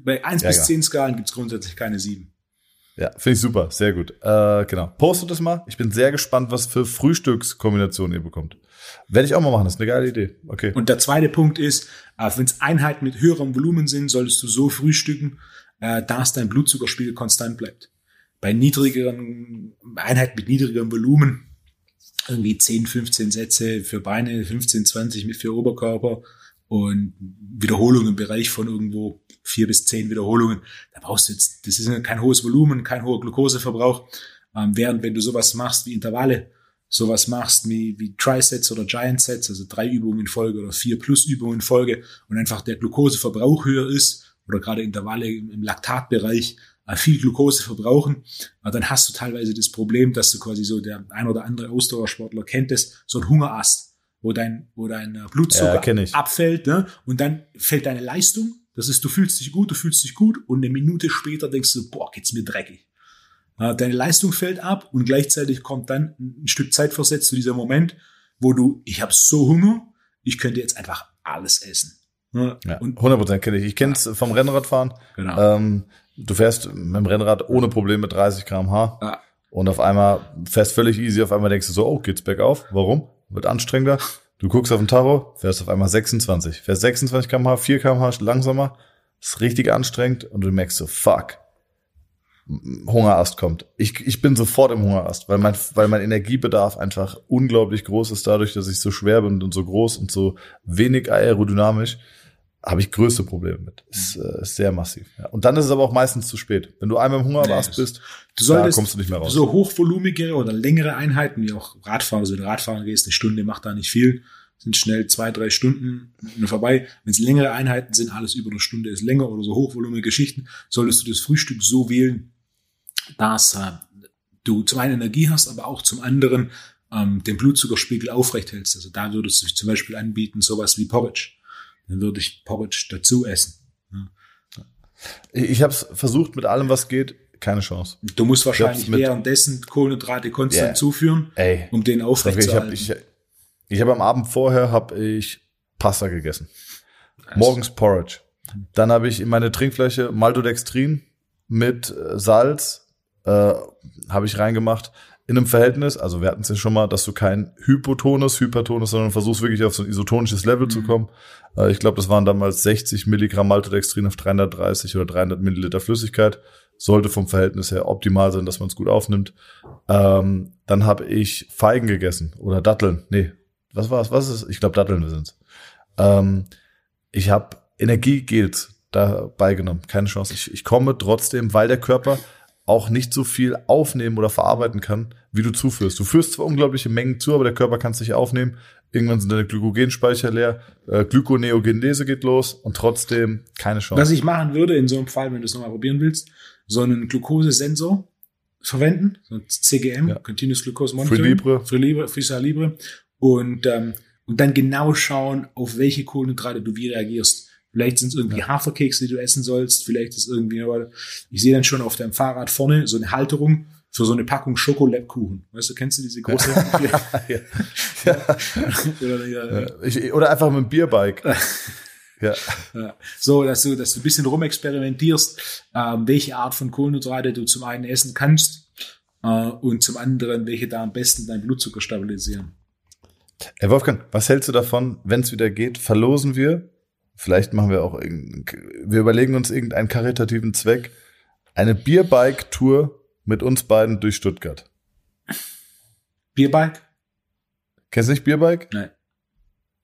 Bei 1 ja, bis ja. 10 Skalen gibt's grundsätzlich keine 7. Ja, finde ich super, sehr gut. Äh, genau. Postet das mal. Ich bin sehr gespannt, was für Frühstückskombinationen ihr bekommt. Werde ich auch mal machen, das ist eine geile Idee. Okay. Und der zweite Punkt ist, äh, wenn es Einheiten mit höherem Volumen sind, solltest du so frühstücken, äh, dass dein Blutzuckerspiegel konstant bleibt. Bei niedrigeren Einheiten mit niedrigerem Volumen irgendwie 10, 15 Sätze für Beine, 15, 20 mit für Oberkörper und Wiederholungen im Bereich von irgendwo vier bis zehn Wiederholungen. Da brauchst du jetzt, das ist kein hohes Volumen, kein hoher Glukoseverbrauch. Ähm, während wenn du sowas machst wie Intervalle, sowas machst wie, wie Trisets oder Giant Sets, also drei Übungen in Folge oder vier plus Übungen in Folge und einfach der Glukoseverbrauch höher ist oder gerade Intervalle im Laktatbereich, äh, viel Glucose verbrauchen, äh, dann hast du teilweise das Problem, dass du quasi so der ein oder andere Ausdauersportler kennt es, so ein Hungerast, wo dein, wo dein äh, Blutzucker ja, abfällt, ne? Und dann fällt deine Leistung. Das ist, du fühlst dich gut, du fühlst dich gut und eine Minute später denkst du, boah, geht's mir dreckig. Deine Leistung fällt ab und gleichzeitig kommt dann ein Stück Zeit versetzt zu dieser Moment, wo du, ich habe so Hunger, ich könnte jetzt einfach alles essen. Ja, 100% kenne ich. Ich kenne es vom Rennradfahren. Genau. Ähm, du fährst mit dem Rennrad ohne Probleme 30 km/h ja. und auf einmal fährst völlig easy, auf einmal denkst du so, oh, geht's bergauf? Warum? Wird anstrengender. Du guckst auf den Tacho, fährst auf einmal 26, fährst 26 km/h, 4 km/h langsamer, ist richtig anstrengend und du merkst so, fuck, Hungerast kommt. Ich, ich bin sofort im Hungerast, weil mein, weil mein Energiebedarf einfach unglaublich groß ist, dadurch, dass ich so schwer bin und so groß und so wenig aerodynamisch habe ich größte Probleme mit. Ist, äh, ist sehr massiv. Ja. Und dann ist es aber auch meistens zu spät. Wenn du einmal im Hungerrast nee, bist, du solltest, da kommst du nicht mehr raus. So hochvolumigere oder längere Einheiten, wie auch Radfahren, also wenn du Radfahren gehst, eine Stunde macht da nicht viel, sind schnell zwei, drei Stunden vorbei. Wenn es längere Einheiten sind, alles über eine Stunde ist länger oder so hochvolumige Geschichten, solltest du das Frühstück so wählen, dass äh, du zum einen Energie hast, aber auch zum anderen ähm, den Blutzuckerspiegel aufrecht hältst. Also da würdest du zum Beispiel anbieten, sowas wie Porridge dann würde ich Porridge dazu essen. Ich habe es versucht mit allem, was geht, keine Chance. Du musst wahrscheinlich währenddessen Kohlenhydrate konstant yeah. zuführen, Ey. um den aufrechtzuerhalten. Ich habe hab am Abend vorher habe ich Pasta gegessen. Nice. Morgens Porridge. Dann habe ich in meine Trinkfläche Maltodextrin mit äh, Salz äh, habe ich reingemacht in einem Verhältnis, also wir hatten es ja schon mal, dass du kein Hypotonus, Hypertonus, sondern versuchst wirklich auf so ein isotonisches Level mhm. zu kommen. Äh, ich glaube, das waren damals 60 Milligramm Maltodextrin auf 330 oder 300 Milliliter Flüssigkeit. Sollte vom Verhältnis her optimal sein, dass man es gut aufnimmt. Ähm, dann habe ich Feigen gegessen oder Datteln. Nee, was war es? Was ist es? Ich glaube, Datteln sind's. Ähm, ich habe Energiegels dabei genommen. Keine Chance. Ich, ich komme trotzdem, weil der Körper auch nicht so viel aufnehmen oder verarbeiten kann, wie du zuführst. Du führst zwar unglaubliche Mengen zu, aber der Körper kann es nicht aufnehmen. Irgendwann sind deine Glykogenspeicher leer, äh, Glykoneogenese geht los und trotzdem keine Chance. Was ich machen würde in so einem Fall, wenn du es nochmal probieren willst, so einen Glukosesensor verwenden, so ein CGM, ja. Continuous Glucose Monitoring. Free Libre. Free Libre, Free Libre. Und, ähm, und dann genau schauen, auf welche Kohlenhydrate du wie reagierst. Vielleicht sind es irgendwie Ja. Haferkekse, die du essen sollst. Vielleicht ist irgendwie, aber ich sehe dann schon auf deinem Fahrrad vorne so eine Halterung für so eine Packung Schokolabkuchen. Weißt du, kennst du diese große? ja. Ja. Oder, ja, Ich, oder einfach mit dem Bierbike. Ja. So, dass du, dass du ein bisschen rumexperimentierst, ähm, welche Art von Kohlenhydrate du zum einen essen kannst äh, und zum anderen, welche da am besten deinen Blutzucker stabilisieren. Herr Wolfgang, was hältst du davon, wenn es wieder geht, verlosen wir, vielleicht machen wir auch, wir überlegen uns irgendeinen karitativen Zweck, eine Bierbike-Tour mit uns beiden durch Stuttgart. Bierbike? Kennst du nicht Bierbike? Nein,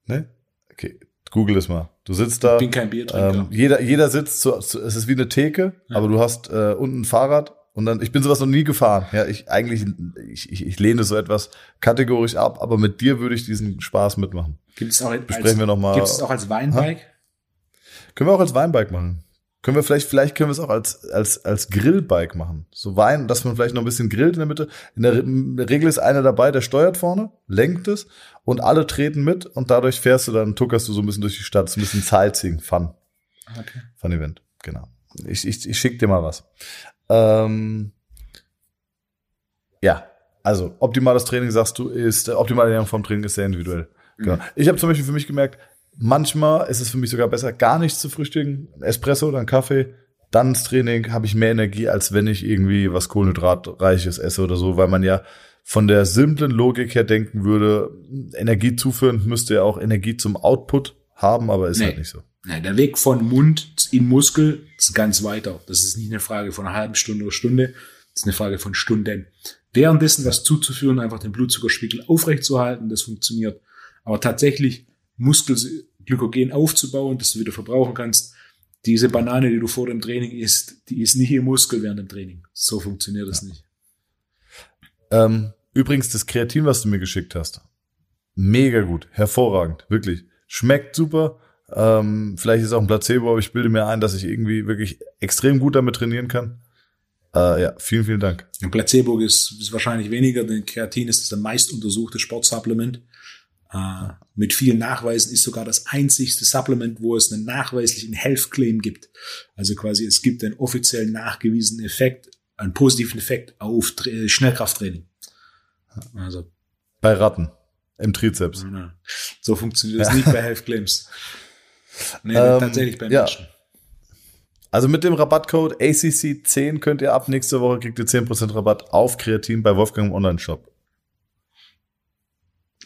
Ne? Okay, google es mal. Du sitzt da, ich bin kein Biertrinker. ähm, jeder, jeder sitzt, zu, zu, es ist wie eine Theke, Ja. aber du hast äh, unten ein Fahrrad und dann, ich bin sowas noch nie gefahren. Ja, ich eigentlich, ich, ich, ich lehne so etwas kategorisch ab, aber mit dir würde ich diesen Spaß mitmachen. Gibt es auch als, Besprechen wir noch mal. Gibt es auch als Weinbike? Können wir auch als Weinbike machen. Können wir vielleicht, vielleicht können wir es auch als, als, als Grillbike machen. So Wein, dass man vielleicht noch ein bisschen grillt in der Mitte. In der, Regel ist einer dabei, der steuert vorne, lenkt es und alle treten mit und dadurch fährst du dann, tuckerst du so ein bisschen durch die Stadt. So ein bisschen Sightseeing, Fun. Okay. Fun Event. Genau. Ich, ich, ich schick dir mal was. Ähm, ja, also optimales Training, sagst du, ist, optimale Ernährung vom Training ist sehr individuell. Genau. Mhm. Ich habe zum Beispiel für mich gemerkt, manchmal ist es für mich sogar besser, gar nichts zu frühstücken, ein Espresso oder einen Kaffee, dann ins Training habe ich mehr Energie, als wenn ich irgendwie was Kohlenhydratreiches esse oder so, weil man ja von der simplen Logik her denken würde, Energie zuführen müsste ja auch Energie zum Output haben, aber ist Nee. halt nicht so. Nein, der Weg von Mund in Muskel ist ganz weiter. Das ist nicht eine Frage von einer halben Stunde oder Stunde, das ist eine Frage von Stunden. Währenddessen was zuzuführen, einfach den Blutzuckerspiegel aufrechtzuerhalten, das funktioniert. Aber tatsächlich Muskelglykogen aufzubauen, das du wieder verbrauchen kannst, diese Banane, die du vor dem Training isst, die ist nicht im Muskel während dem Training. So funktioniert das nicht. Ähm, übrigens, das Kreatin, was du mir geschickt hast, mega gut, hervorragend, wirklich. Schmeckt super. Ähm, vielleicht ist auch ein Placebo, aber ich bilde mir ein, dass ich irgendwie wirklich extrem gut damit trainieren kann. Äh, ja, vielen, vielen Dank. Ein Placebo ist, ist wahrscheinlich weniger, denn Kreatin ist das am meist untersuchte Sportsupplement. Äh, mit vielen Nachweisen ist sogar das einzigste Supplement, wo es einen nachweislichen Health Claim gibt. Also quasi es gibt einen offiziell nachgewiesenen Effekt, einen positiven Effekt auf Tra äh, Schnellkrafttraining. Also Bei Ratten im Trizeps. na, so funktioniert das nicht bei Health Claims. Nee, Ähm, tatsächlich bei ja. Menschen. Also mit dem Rabattcode ACC10 könnt ihr ab nächste Woche kriegt ihr 10% Rabatt auf Kreatin bei Wolfgang im Online-Shop.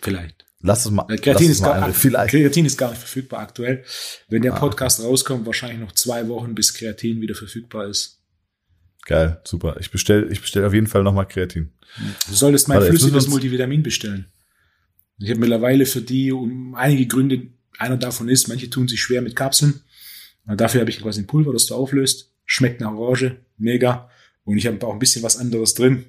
Vielleicht. Lass es mal, Äh, Kreatin, ist mal gar, ein, vielleicht. Kreatin ist gar nicht verfügbar aktuell. Wenn der Ah. Podcast rauskommt, wahrscheinlich noch zwei Wochen, bis Kreatin wieder verfügbar ist. Geil, super. Ich bestell, ich bestell auf jeden Fall nochmal Kreatin. Du solltest mein Warte, flüssiges Multivitamin bestellen. Ich habe mittlerweile für die um einige Gründe, einer davon ist, manche tun sich schwer mit Kapseln. Dafür habe ich quasi ein Pulver, das du auflöst. Schmeckt nach Orange, mega. Und ich habe auch ein bisschen was anderes drin.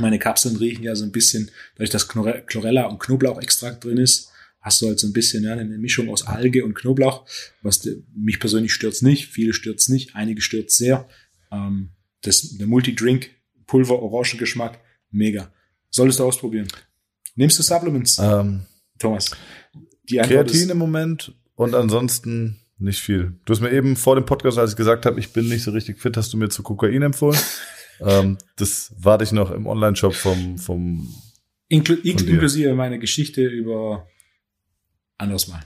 Meine Kapseln riechen ja so ein bisschen, dadurch, dass Chlore- Chlorella und Knoblauchextrakt drin ist, hast du halt so ein bisschen ja, eine Mischung aus Alge und Knoblauch. Was mich persönlich stört's nicht, viele stört's nicht, einige stört's sehr. Ähm, das, der Multidrink, Pulver, Orangengeschmack, mega. Solltest du ausprobieren. Nimmst du Supplements, Ähm, Thomas? Die Antwort Kreatin ist, im Moment und ansonsten nicht viel. Du hast mir eben vor dem Podcast, als ich gesagt habe, ich bin nicht so richtig fit, hast du mir zu Kokain empfohlen. ähm, das warte ich noch im Online-Shop vom, vom dir. inklusive meine Geschichte über anderes Mal.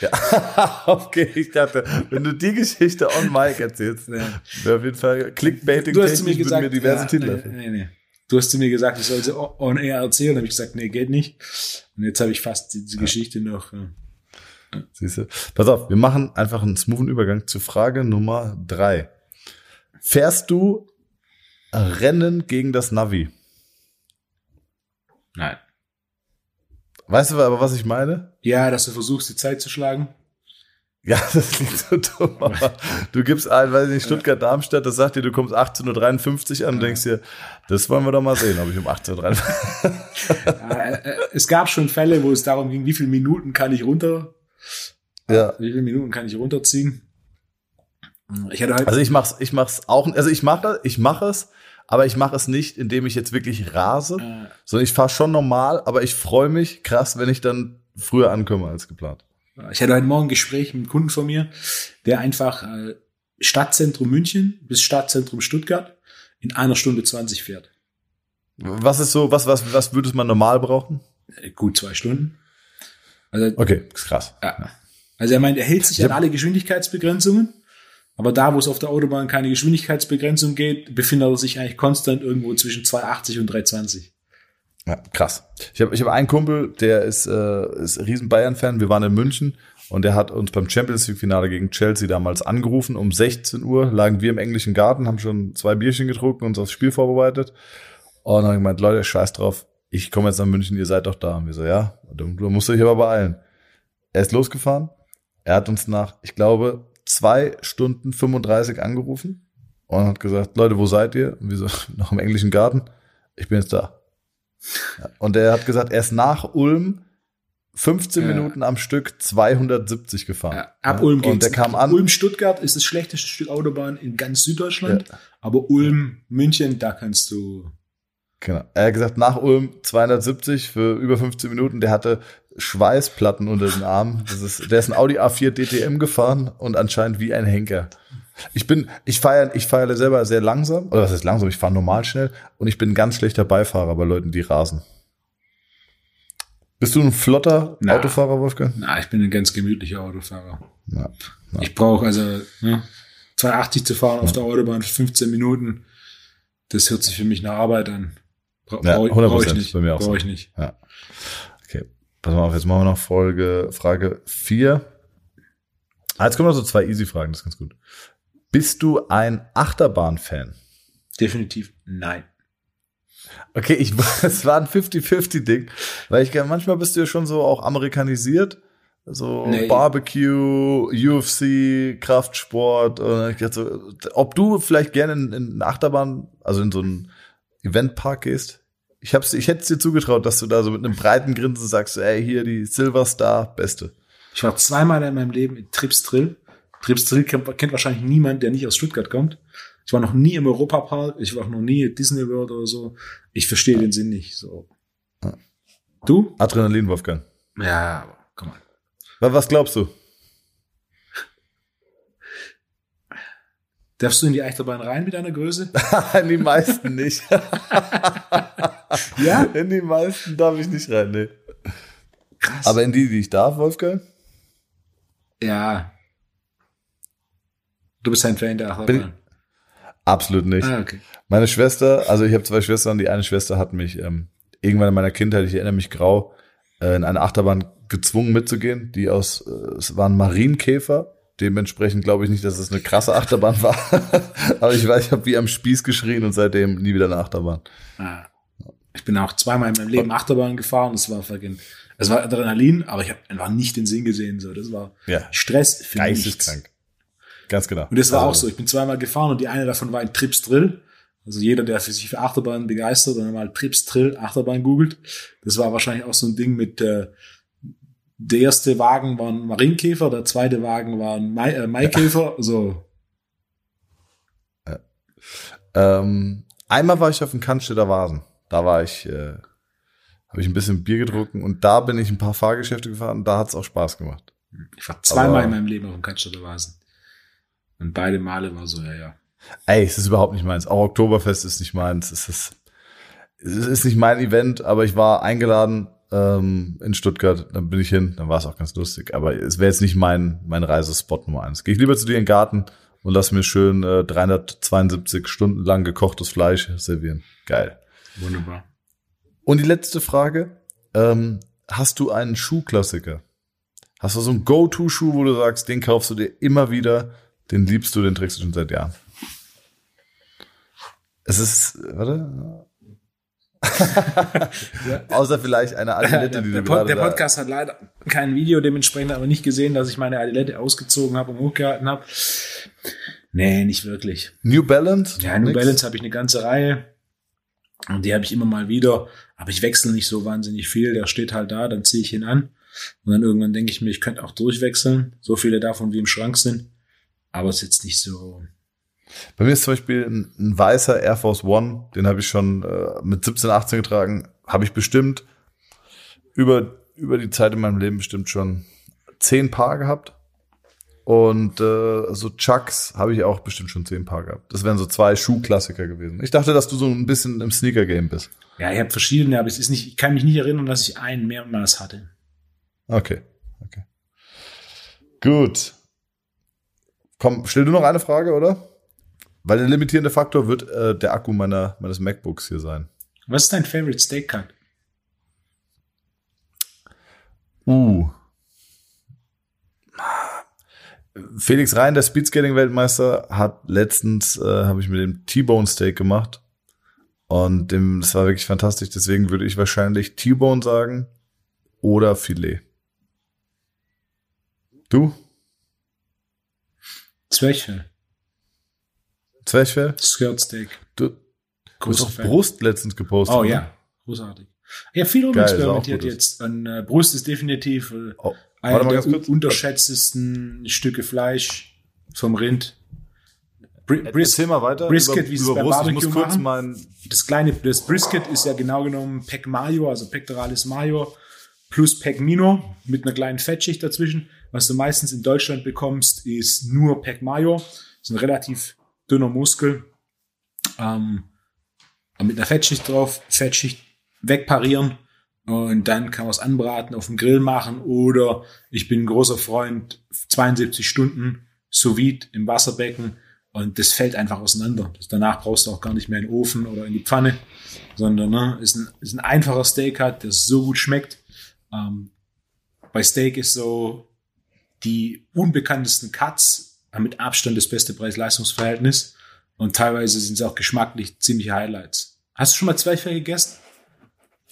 ja. okay, ich dachte, wenn du die Geschichte on Mic erzählst, Ja. wäre auf jeden Fall Clickbaiting Du hast mir gesagt, mir diverse ja, Titel nee, nee, nee. Du hast zu mir gesagt, ich soll sie on air erzählen, habe ich gesagt, nee, geht nicht. Und jetzt habe ich fast diese Geschichte noch. Siehst du? Pass auf, wir machen einfach einen smoothen Übergang zu Frage Nummer drei. Fährst du Rennen gegen das Navi? Nein. Weißt du aber, was ich meine? Ja, dass du versuchst, die Zeit zu schlagen. Ja, das klingt so dumm, aber du gibst ein, weiß ich nicht, Stuttgart-Darmstadt, das sagt dir, du kommst 18.53 Uhr an und denkst dir, das wollen wir doch mal sehen, ob ich um 18.53 Uhr. Äh, äh, es gab schon Fälle, wo es darum ging, wie viele Minuten kann ich runter, ja. wie viele Minuten kann ich runterziehen. Ich hatte halt, Also ich mach's, ich mach's auch, also ich mache, ich mache es, aber ich mache es nicht, indem ich jetzt wirklich rase, Äh. sondern ich fahre schon normal, aber ich freue mich krass, wenn ich dann früher ankomme als geplant. Ich hatte heute Morgen ein Gespräch mit einem Kunden von mir, der einfach äh, Stadtzentrum München bis Stadtzentrum Stuttgart in einer Stunde 20 fährt. Was ist so, was, was, was würde man normal brauchen? Äh, Gut zwei Stunden. Also, Okay, ist krass. ja. also er meint, er hält sich Ich an alle Geschwindigkeitsbegrenzungen, aber da, wo es auf der Autobahn keine Geschwindigkeitsbegrenzung geht, befindet er sich eigentlich konstant irgendwo zwischen 280 und 320. Ja, krass. Ich habe ich hab einen Kumpel, der ist, äh, ist riesen Bayern-Fan. Wir waren in München und der hat uns beim Champions League-Finale gegen Chelsea damals angerufen. Um 16 Uhr lagen wir im englischen Garten, haben schon zwei Bierchen getrunken und uns aufs Spiel vorbereitet. Und dann gemeint, Leute, scheiß drauf, ich komme jetzt nach München, ihr seid doch da. Und wir so, ja, du musst dich aber beeilen. Er ist losgefahren. Er hat uns nach, ich glaube, zwei Stunden 35 angerufen und hat gesagt, Leute, wo seid ihr? Und wir so, noch im englischen Garten. Ich bin jetzt da. Ja, Und er hat gesagt, er ist nach Ulm 15 Ja. Minuten am Stück 270 gefahren. Ja, ab Ja, Ulm Und geht's. der kam an. Ulm-Stuttgart ist das schlechteste Stück Autobahn in ganz Süddeutschland, aber Ulm-München, da kannst du Genau. Er hat gesagt, nach Ulm 270 für über 15 Minuten. Der hatte Schweißplatten unter den Armen. Das ist, der ist ein Audi A4 DTM gefahren und anscheinend wie ein Henker. Ich bin, ich feiere, ich feiere selber sehr langsam. Oder was heißt langsam? Ich fahre normal schnell und ich bin ein ganz schlechter Beifahrer bei Leuten, die rasen. Bist du ein flotter Na. Autofahrer, Wolfgang? Na, ich bin ein ganz gemütlicher Autofahrer. Ja. Ja. Ich brauche also ne, 280 zu fahren auf der Autobahn für 15 Minuten. Das hört sich für mich nach Arbeit an. Bra Ja, brauche ich, 100% brauch ich nicht. bei mir auch Brauche ich nicht. Ja. Pass mal auf, jetzt machen wir noch Folge, Frage 4. Ah, jetzt kommen noch so zwei Easy-Fragen, das ist ganz gut. Bist du ein Achterbahn-Fan? Definitiv nein. Okay, ich, es war ein 50-50-Ding, weil ich manchmal bist du ja schon so auch amerikanisiert. So Nee. Barbecue, UFC, Kraftsport. Und ich so, ob du vielleicht gerne in, in eine Achterbahn, also in so einen Eventpark gehst. Ich hab's, ich hätte es dir zugetraut, dass du da so mit einem breiten Grinsen sagst, ey, hier die Silver Star, beste. Ich war zweimal in meinem Leben in Trips Drill. Trips Drill kennt, kennt wahrscheinlich niemand, der nicht aus Stuttgart kommt. Ich war noch nie im Europapark, ich war noch nie in Disney World oder so. Ich verstehe den Sinn nicht. So. Du? Adrenalin, Wolfgang. Ja, aber komm mal. Was glaubst du? Darfst du in die Achterbahn rein mit deiner Größe? in die meisten nicht. Ja? In die meisten darf ich nicht rein, nee. Krass. Aber in die, die ich darf, Wolfgang? ja. Du bist ein Fan der Achterbahn. Absolut nicht. Ah, okay. Meine Schwester, also ich habe zwei Schwestern, die eine Schwester hat mich ähm, irgendwann in meiner Kindheit, ich erinnere mich grau, äh, in eine Achterbahn gezwungen mitzugehen, die aus, äh, es waren Marienkäfer. Dementsprechend glaube ich nicht, dass es eine krasse Achterbahn war. Aber ich weiß, ich habe wie am Spieß geschrien und seitdem nie wieder eine Achterbahn. Ah. Ich bin auch zweimal in meinem Leben Achterbahn gefahren. Das war fucking, es war Adrenalin, aber ich habe einfach nicht den Sinn gesehen. So, das war Ja. Stress. Geisteskrank. Ganz genau. Und das war auch Also, so. Ich bin zweimal gefahren und die eine davon war in Trips Drill. Also jeder, der für sich für Achterbahn begeistert und dann mal Trips Drill Achterbahn googelt, das war wahrscheinlich auch so ein Ding mit äh, der erste Wagen war ein Marienkäfer, der zweite Wagen war ein Mai, äh, Maikäfer. So, Ähm, einmal war ich auf dem Cannstätter Vasen. Da war ich, äh, habe ich ein bisschen Bier getrunken und da bin ich ein paar Fahrgeschäfte gefahren da hat's auch Spaß gemacht. ich war zweimal in meinem Leben auf dem Cannstatter Vasen. Und beide Male war so, ja, ja. Ey, es ist überhaupt nicht meins. Auch Oktoberfest ist nicht meins. Es ist, es ist nicht mein Event, aber ich war eingeladen ähm, in Stuttgart. Dann bin ich hin. Dann war es auch ganz lustig. Aber es wäre jetzt nicht mein mein Reisespot Nummer eins. Gehe ich lieber zu dir in den Garten und lass mir schön äh, 372 Stunden lang gekochtes Fleisch servieren. Geil. Wunderbar. Und die letzte Frage. Ähm, hast du einen Schuhklassiker? Hast du so einen Go-To-Schuh, wo du sagst, den kaufst du dir immer wieder, den liebst du, den trägst du schon seit Jahren? Es ist, warte. Außer vielleicht eine Adilette, die der, du der da- Podcast hat leider kein Video, dementsprechend aber nicht gesehen, dass ich meine Adilette ausgezogen habe und hochgehalten habe. Nee, nicht wirklich. New Balance? Ja, New Nix? Balance habe ich eine ganze Reihe. Und die habe ich immer mal wieder. Aber ich wechsle nicht so wahnsinnig viel. Der steht halt da, dann ziehe ich ihn an. Und dann irgendwann denke ich mir, ich könnte auch durchwechseln. So viele davon wie im Schrank sind. Aber es ist jetzt nicht so. Bei mir ist zum Beispiel ein, ein weißer Air Force One, den habe ich schon äh, mit 17, 18 getragen, habe ich bestimmt über, über die Zeit in meinem Leben bestimmt schon zehn Paar gehabt. Und äh, so Chucks habe ich auch bestimmt schon zehn Paar gehabt. Das wären so zwei Schuhklassiker gewesen. Ich dachte, dass du so ein bisschen im Sneaker-Game bist. Ja, ich habe verschiedene, aber es ist nicht, ich kann mich nicht erinnern, dass ich einen mehrmals hatte. Okay, okay. Gut. Komm, stell du noch eine Frage, oder? Weil der limitierende Faktor wird äh, der Akku meiner, meines MacBooks hier sein. Was ist dein Favorite Steak Cut? Uh. Felix Rhein, der Speedskating-Weltmeister, hat letztens, äh, habe ich mit dem T-Bone Steak gemacht. Und dem, das war wirklich fantastisch. Deswegen würde ich wahrscheinlich T-Bone sagen oder Filet. Du? Zwerchfell. Zwerchfell? Skirt Steak. Du, du hast auch Fan. Brust letztens gepostet. Oh ne? ja, großartig. Ja, viel Geil, umexperimentiert ist auch gut. jetzt. An äh, Brust ist definitiv äh, Oh, einer der unterschätztesten Stücke Fleisch vom Rind. Bri Bris Erzähl mal weiter. Brisket, wie sie es beim Brust. Ich muss Barbecue kurz machen. das kleine, das Brisket ist ja genau genommen Pec Mayo, also Pectoralis Mayo plus Pec Mino mit einer kleinen Fettschicht dazwischen. Was du meistens in Deutschland bekommst, ist nur Pec Mayo. Das ist ein relativ dünner Muskel. Ähm, mit einer Fettschicht drauf, Fettschicht wegparieren und dann kann man es anbraten, auf dem Grill machen oder ich bin ein großer Freund, 72 Stunden sous vide im Wasserbecken und das fällt einfach auseinander. Das, danach brauchst du auch gar nicht mehr in den Ofen oder in die Pfanne, sondern ne, ist, ein, ist ein einfacher Steak hat, der so gut schmeckt. Ähm, bei Steak ist so die unbekanntesten Cuts mit Abstand das beste Preis-Leistungs-Verhältnis und teilweise sind sie auch geschmacklich ziemliche Highlights. Hast du schon mal Zwerchfell gegessen?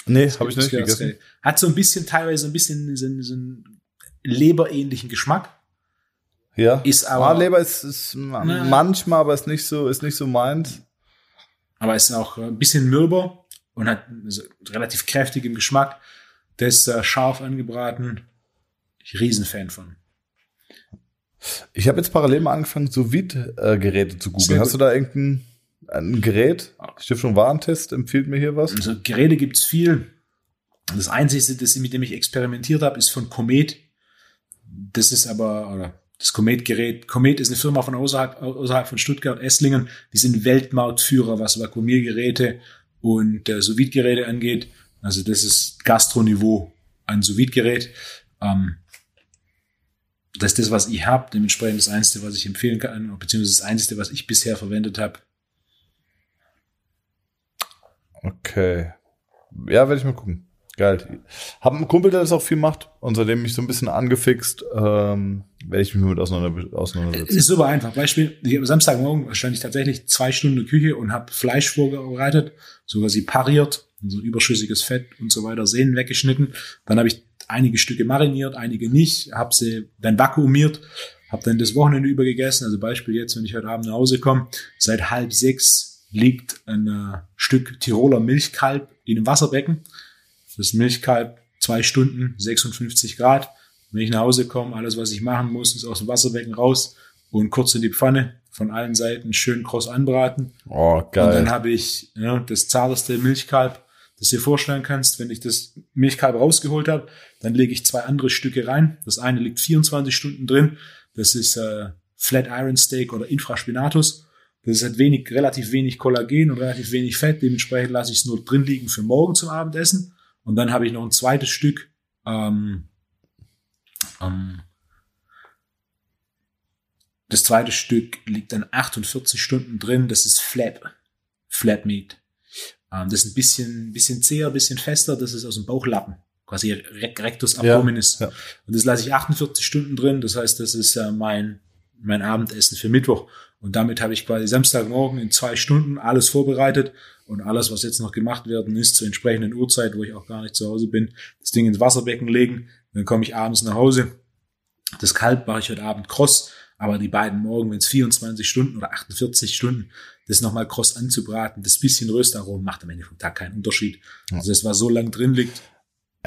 Nee, habe ich nicht gegessen. Steak. Hat so ein bisschen, teilweise ein bisschen so, einen- so einen leberähnlichen Geschmack. Ja. Ist aber- Ah, Leber ist, ist Na. manchmal, aber ist nicht so, ist nicht so meins. aber ist auch ein bisschen mürber und hat so relativ kräftigen Geschmack. Der ist äh, scharf angebraten. Ich Riesenfan von. Ich habe jetzt parallel mal angefangen, so Vide-Geräte zu googeln. Hast du da irgendein ein Gerät? Stiftung Warentest empfiehlt mir hier was? Also Geräte gibt's viel. Das Einzige, das, mit dem ich experimentiert habe, ist von Comet. Das ist aber, oder das Comet-Gerät. Comet ist eine Firma von außerhalb, außerhalb von Stuttgart, Esslingen. Die sind Weltmarktführer, was Vakuumiergeräte und äh, sous geräte angeht. Also das ist Gastroniveau an sous gerät Ähm, das ist das, was ich habe. Dementsprechend das Einzige, was ich empfehlen kann, beziehungsweise das Einzige, was ich bisher verwendet habe. Okay. Ja, werde ich mal gucken. Geil. Hab einen Kumpel, der das auch viel macht und seitdem mich so ein bisschen angefixt, ähm, werde ich mich mit auseinander, Es auseinandersetzen. ist super einfach. Beispiel, ich habe Samstagmorgen stand ich tatsächlich zwei Stunden in der Küche und habe Fleisch vorbereitet, sogar sie pariert, so überschüssiges Fett und so weiter, Sehnen weggeschnitten. Dann habe ich einige Stücke mariniert, einige nicht, habe sie dann vakuumiert, habe dann das Wochenende über gegessen. Also Beispiel jetzt, wenn ich heute Abend nach Hause komme, seit halb sechs liegt ein äh, Stück Tiroler Milchkalb in einem Wasserbecken. Das Milchkalb zwei Stunden, 56 Grad. Wenn ich nach Hause komme, alles, was ich machen muss, ist aus dem Wasserbecken raus und kurz in die Pfanne, von allen Seiten schön kross anbraten. Oh, Und dann geil. habe ich ja, das zarteste Milchkalb, das du dir vorstellen kannst. Wenn ich das Milchkalb rausgeholt habe, dann lege ich zwei andere Stücke rein. Das eine liegt 24 Stunden drin. Das ist äh, Flat Iron Steak oder Infraspinatus. Das hat wenig, relativ wenig Kollagen und relativ wenig Fett. Dementsprechend lasse ich es nur drin liegen für morgen zum Abendessen. Und dann habe ich noch ein zweites Stück. Ähm, ähm, das zweite Stück liegt dann 48 Stunden drin. Das ist Flap. Flap Meat. Ähm, das ist ein bisschen, bisschen zäher, bisschen fester. Das ist aus dem Bauchlappen. Quasi Rec- Rectus Ja, Abdominis. ja. Und das lasse ich 48 Stunden drin. Das heißt, das ist äh, mein, mein Abendessen für Mittwoch. Und damit habe ich quasi Samstagmorgen in zwei Stunden alles vorbereitet. Und alles, was jetzt noch gemacht werden ist, zur entsprechenden Uhrzeit, wo ich auch gar nicht zu Hause bin, das Ding ins Wasserbecken legen. Dann komme ich abends nach Hause. Das Kalb mache ich heute Abend kross. Aber die beiden Morgen, wenn es 24 Stunden oder 48 Stunden, das nochmal kross anzubraten, das bisschen Röstaromen macht am Ende vom Tag keinen Unterschied. Also das, was so lang drin liegt,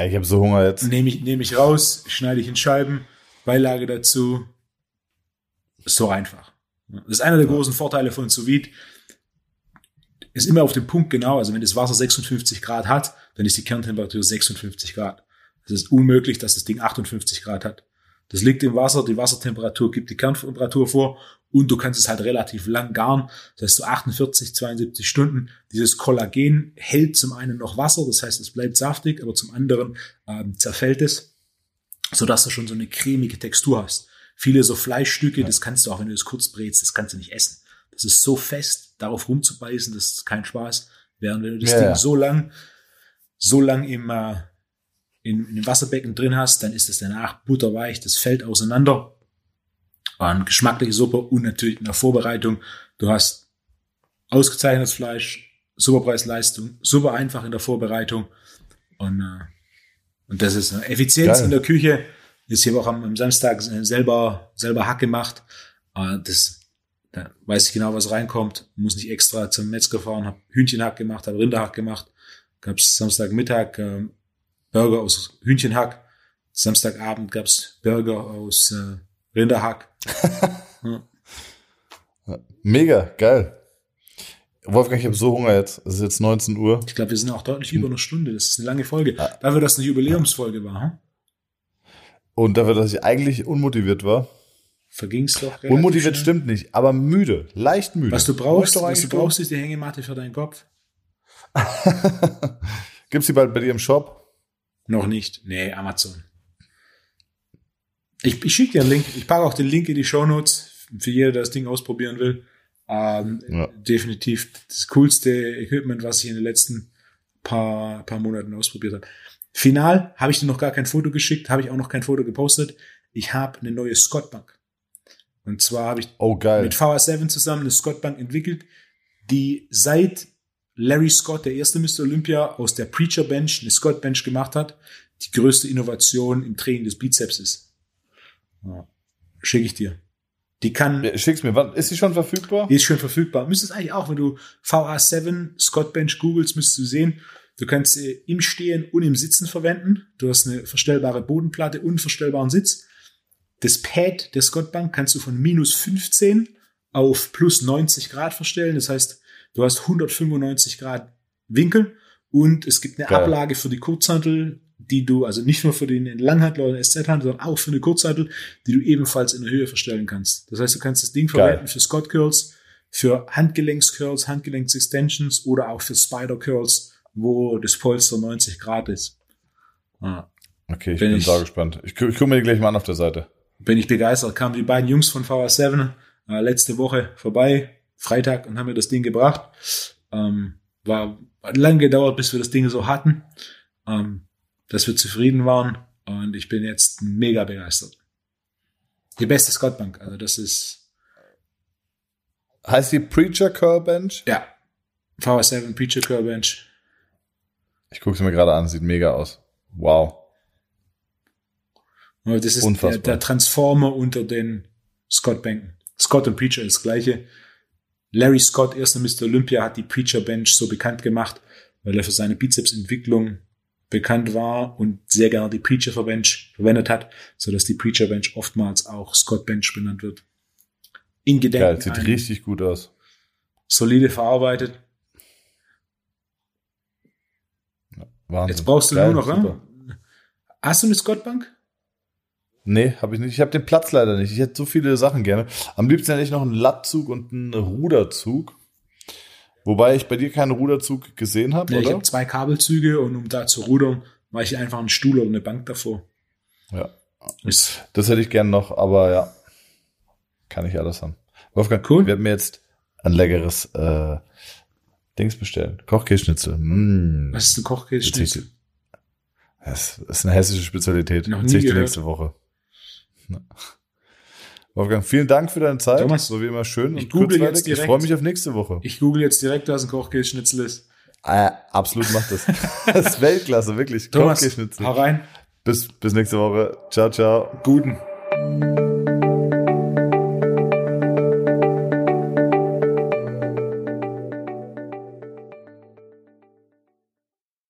ich habe so Hunger jetzt. nehme ich, nehme ich raus, schneide ich in Scheiben, Beilage dazu. So einfach. Das ist einer der großen Vorteile von sous vide. Ist immer auf den Punkt genau. Also wenn das Wasser 56 Grad hat, dann ist die Kerntemperatur 56 Grad. Es ist unmöglich, dass das Ding 58 Grad hat. Das liegt im Wasser, die Wassertemperatur gibt die Kerntemperatur vor und du kannst es halt relativ lang garen. Das heißt, so 48, 72 Stunden. Dieses Kollagen hält zum einen noch Wasser, das heißt, es bleibt saftig, aber zum anderen ähm, zerfällt es, sodass du schon so eine cremige Textur hast. Viele so Fleischstücke, ja. das kannst du auch, wenn du das kurz brätst, das kannst du nicht essen. Das ist so fest, darauf rumzubeißen, das ist kein Spaß. Während wenn du das ja, Ding so lang, so lang im, äh, in, in dem Wasserbecken drin hast, dann ist es danach butterweich, das fällt auseinander. Und geschmackliche Suppe und natürlich in der Vorbereitung. Du hast ausgezeichnetes Fleisch, super Preis-Leistung, super einfach in der Vorbereitung. Und, äh, und das ist eine Effizienz Geil. in der Küche. Jetzt hier auch am, am Samstag selber, selber Hack gemacht. Äh, das, da weiß ich genau, was reinkommt. Muss nicht extra zum Metzger fahren. Hab Hühnchenhack gemacht, habe Rinderhack gemacht. Gab's Samstagmittag äh, Burger aus Hühnchenhack. Samstagabend gab's Burger aus äh, Rinderhack. ja. Mega, geil. Wolfgang, ich habe so Hunger jetzt. Es ist jetzt 19 Uhr. Ich glaube, wir sind auch deutlich über eine Stunde. Das ist eine lange Folge. Ja. Dafür, dass es eine Jubiläumsfolge war. Hm? Und dafür, dass ich eigentlich unmotiviert war. Verging's doch. Unmotiviert schnell. stimmt nicht, aber müde, leicht müde. Was du brauchst, was du brauchst, ist die Hängematte für deinen Kopf. Gibt's die bald bei dir im Shop? Noch nicht. Nee, Amazon. Ich, ich schicke dir einen Link. Ich packe auch den Link in die Show Notes für jeder, der das Ding ausprobieren will. Ähm, ja. Definitiv das coolste Equipment, was ich in den letzten paar, paar Monaten ausprobiert habe. Final habe ich dir noch gar kein Foto geschickt, habe ich auch noch kein Foto gepostet. Ich habe eine neue Scott Bank. Und zwar habe ich oh, mit VR7 zusammen eine Scott Bank entwickelt, die seit Larry Scott, der erste Mr. Olympia, aus der Preacher Bench eine Scott Bench gemacht hat, die größte Innovation im Training des Bizeps ist. Ja. Schicke ich dir. Die kann. Ja, schick's mir. Wann, ist sie schon verfügbar? Die ist schon verfügbar. Müsstest eigentlich auch, wenn du VA7 Scott Bench googelst, müsstest du sehen, du kannst sie im Stehen und im Sitzen verwenden. Du hast eine verstellbare Bodenplatte und einen verstellbaren Sitz. Das Pad der Scott Bank kannst du von minus 15 auf plus 90 Grad verstellen. Das heißt, Du hast 195 Grad Winkel und es gibt eine Geil. Ablage für die Kurzhantel, die du, also nicht nur für den Langhantel oder den SZ-Hantel, sondern auch für eine Kurzhantel, die du ebenfalls in der Höhe verstellen kannst. Das heißt, du kannst das Ding Geil. verwenden für Scott Curls, für Handgelenks-Curls, Handgelenks-Extensions oder auch für Spider-Curls, wo das Polster 90 Grad ist. Ah. Okay, ich bin, bin da gespannt. Ich, ich gucke mir die gleich mal an auf der Seite. Bin ich begeistert. Kamen die beiden Jungs von VR7 äh, letzte Woche vorbei, Freitag und haben mir das Ding gebracht. Ähm, war hat lang gedauert, bis wir das Ding so hatten, ähm, dass wir zufrieden waren und ich bin jetzt mega begeistert. Die beste Scott Bank, also das ist. Heißt die Preacher Curl Bench? Ja. VR7 Preacher Curl Bench. Ich gucke es mir gerade an, sieht mega aus. Wow. Das ist der, der, Transformer unter den Scott Bänken. Scott und Preacher ist das gleiche. Larry Scott, erster Mr. Olympia, hat die Preacher Bench so bekannt gemacht, weil er für seine Bizepsentwicklung bekannt war und sehr gerne die Preacher Bench verwendet hat, so dass die Preacher Bench oftmals auch Scott Bench benannt wird. In Gedenken. Geil, sieht richtig gut aus. Solide verarbeitet. Wahnsinn. Jetzt brauchst du Geil, nur noch, ne? Hast du eine Scott Bank? Nee, habe ich nicht. Ich habe den Platz leider nicht. Ich hätte so viele Sachen gerne. Am liebsten hätte ich noch einen Lattzug und einen Ruderzug. Wobei ich bei dir keinen Ruderzug gesehen habe, oder? Ich habe zwei Kabelzüge und um da zu rudern, mache ich einfach einen Stuhl oder eine Bank davor. Ja. Ist das hätte ich gern noch, aber ja. Kann ich alles haben. Wolfgang, cool. wir haben mir jetzt ein leckeres äh, Dings bestellen. Kochkäseschnitzel. Mm. Was ist ein Kochkäseschnitzel? Das ist eine hessische Spezialität. Noch nie gehört. nächste Woche. Wolfgang, vielen Dank für deine Zeit. Thomas, so wie immer schön ich google jetzt direkt. Ich freue mich auf nächste Woche. Ich google jetzt direkt, was ein Kochkäseschnitzel ist. Äh, absolut macht das. das ist Weltklasse, wirklich. Thomas, hau rein. Bis, bis nächste Woche. Ciao, ciao. Guten.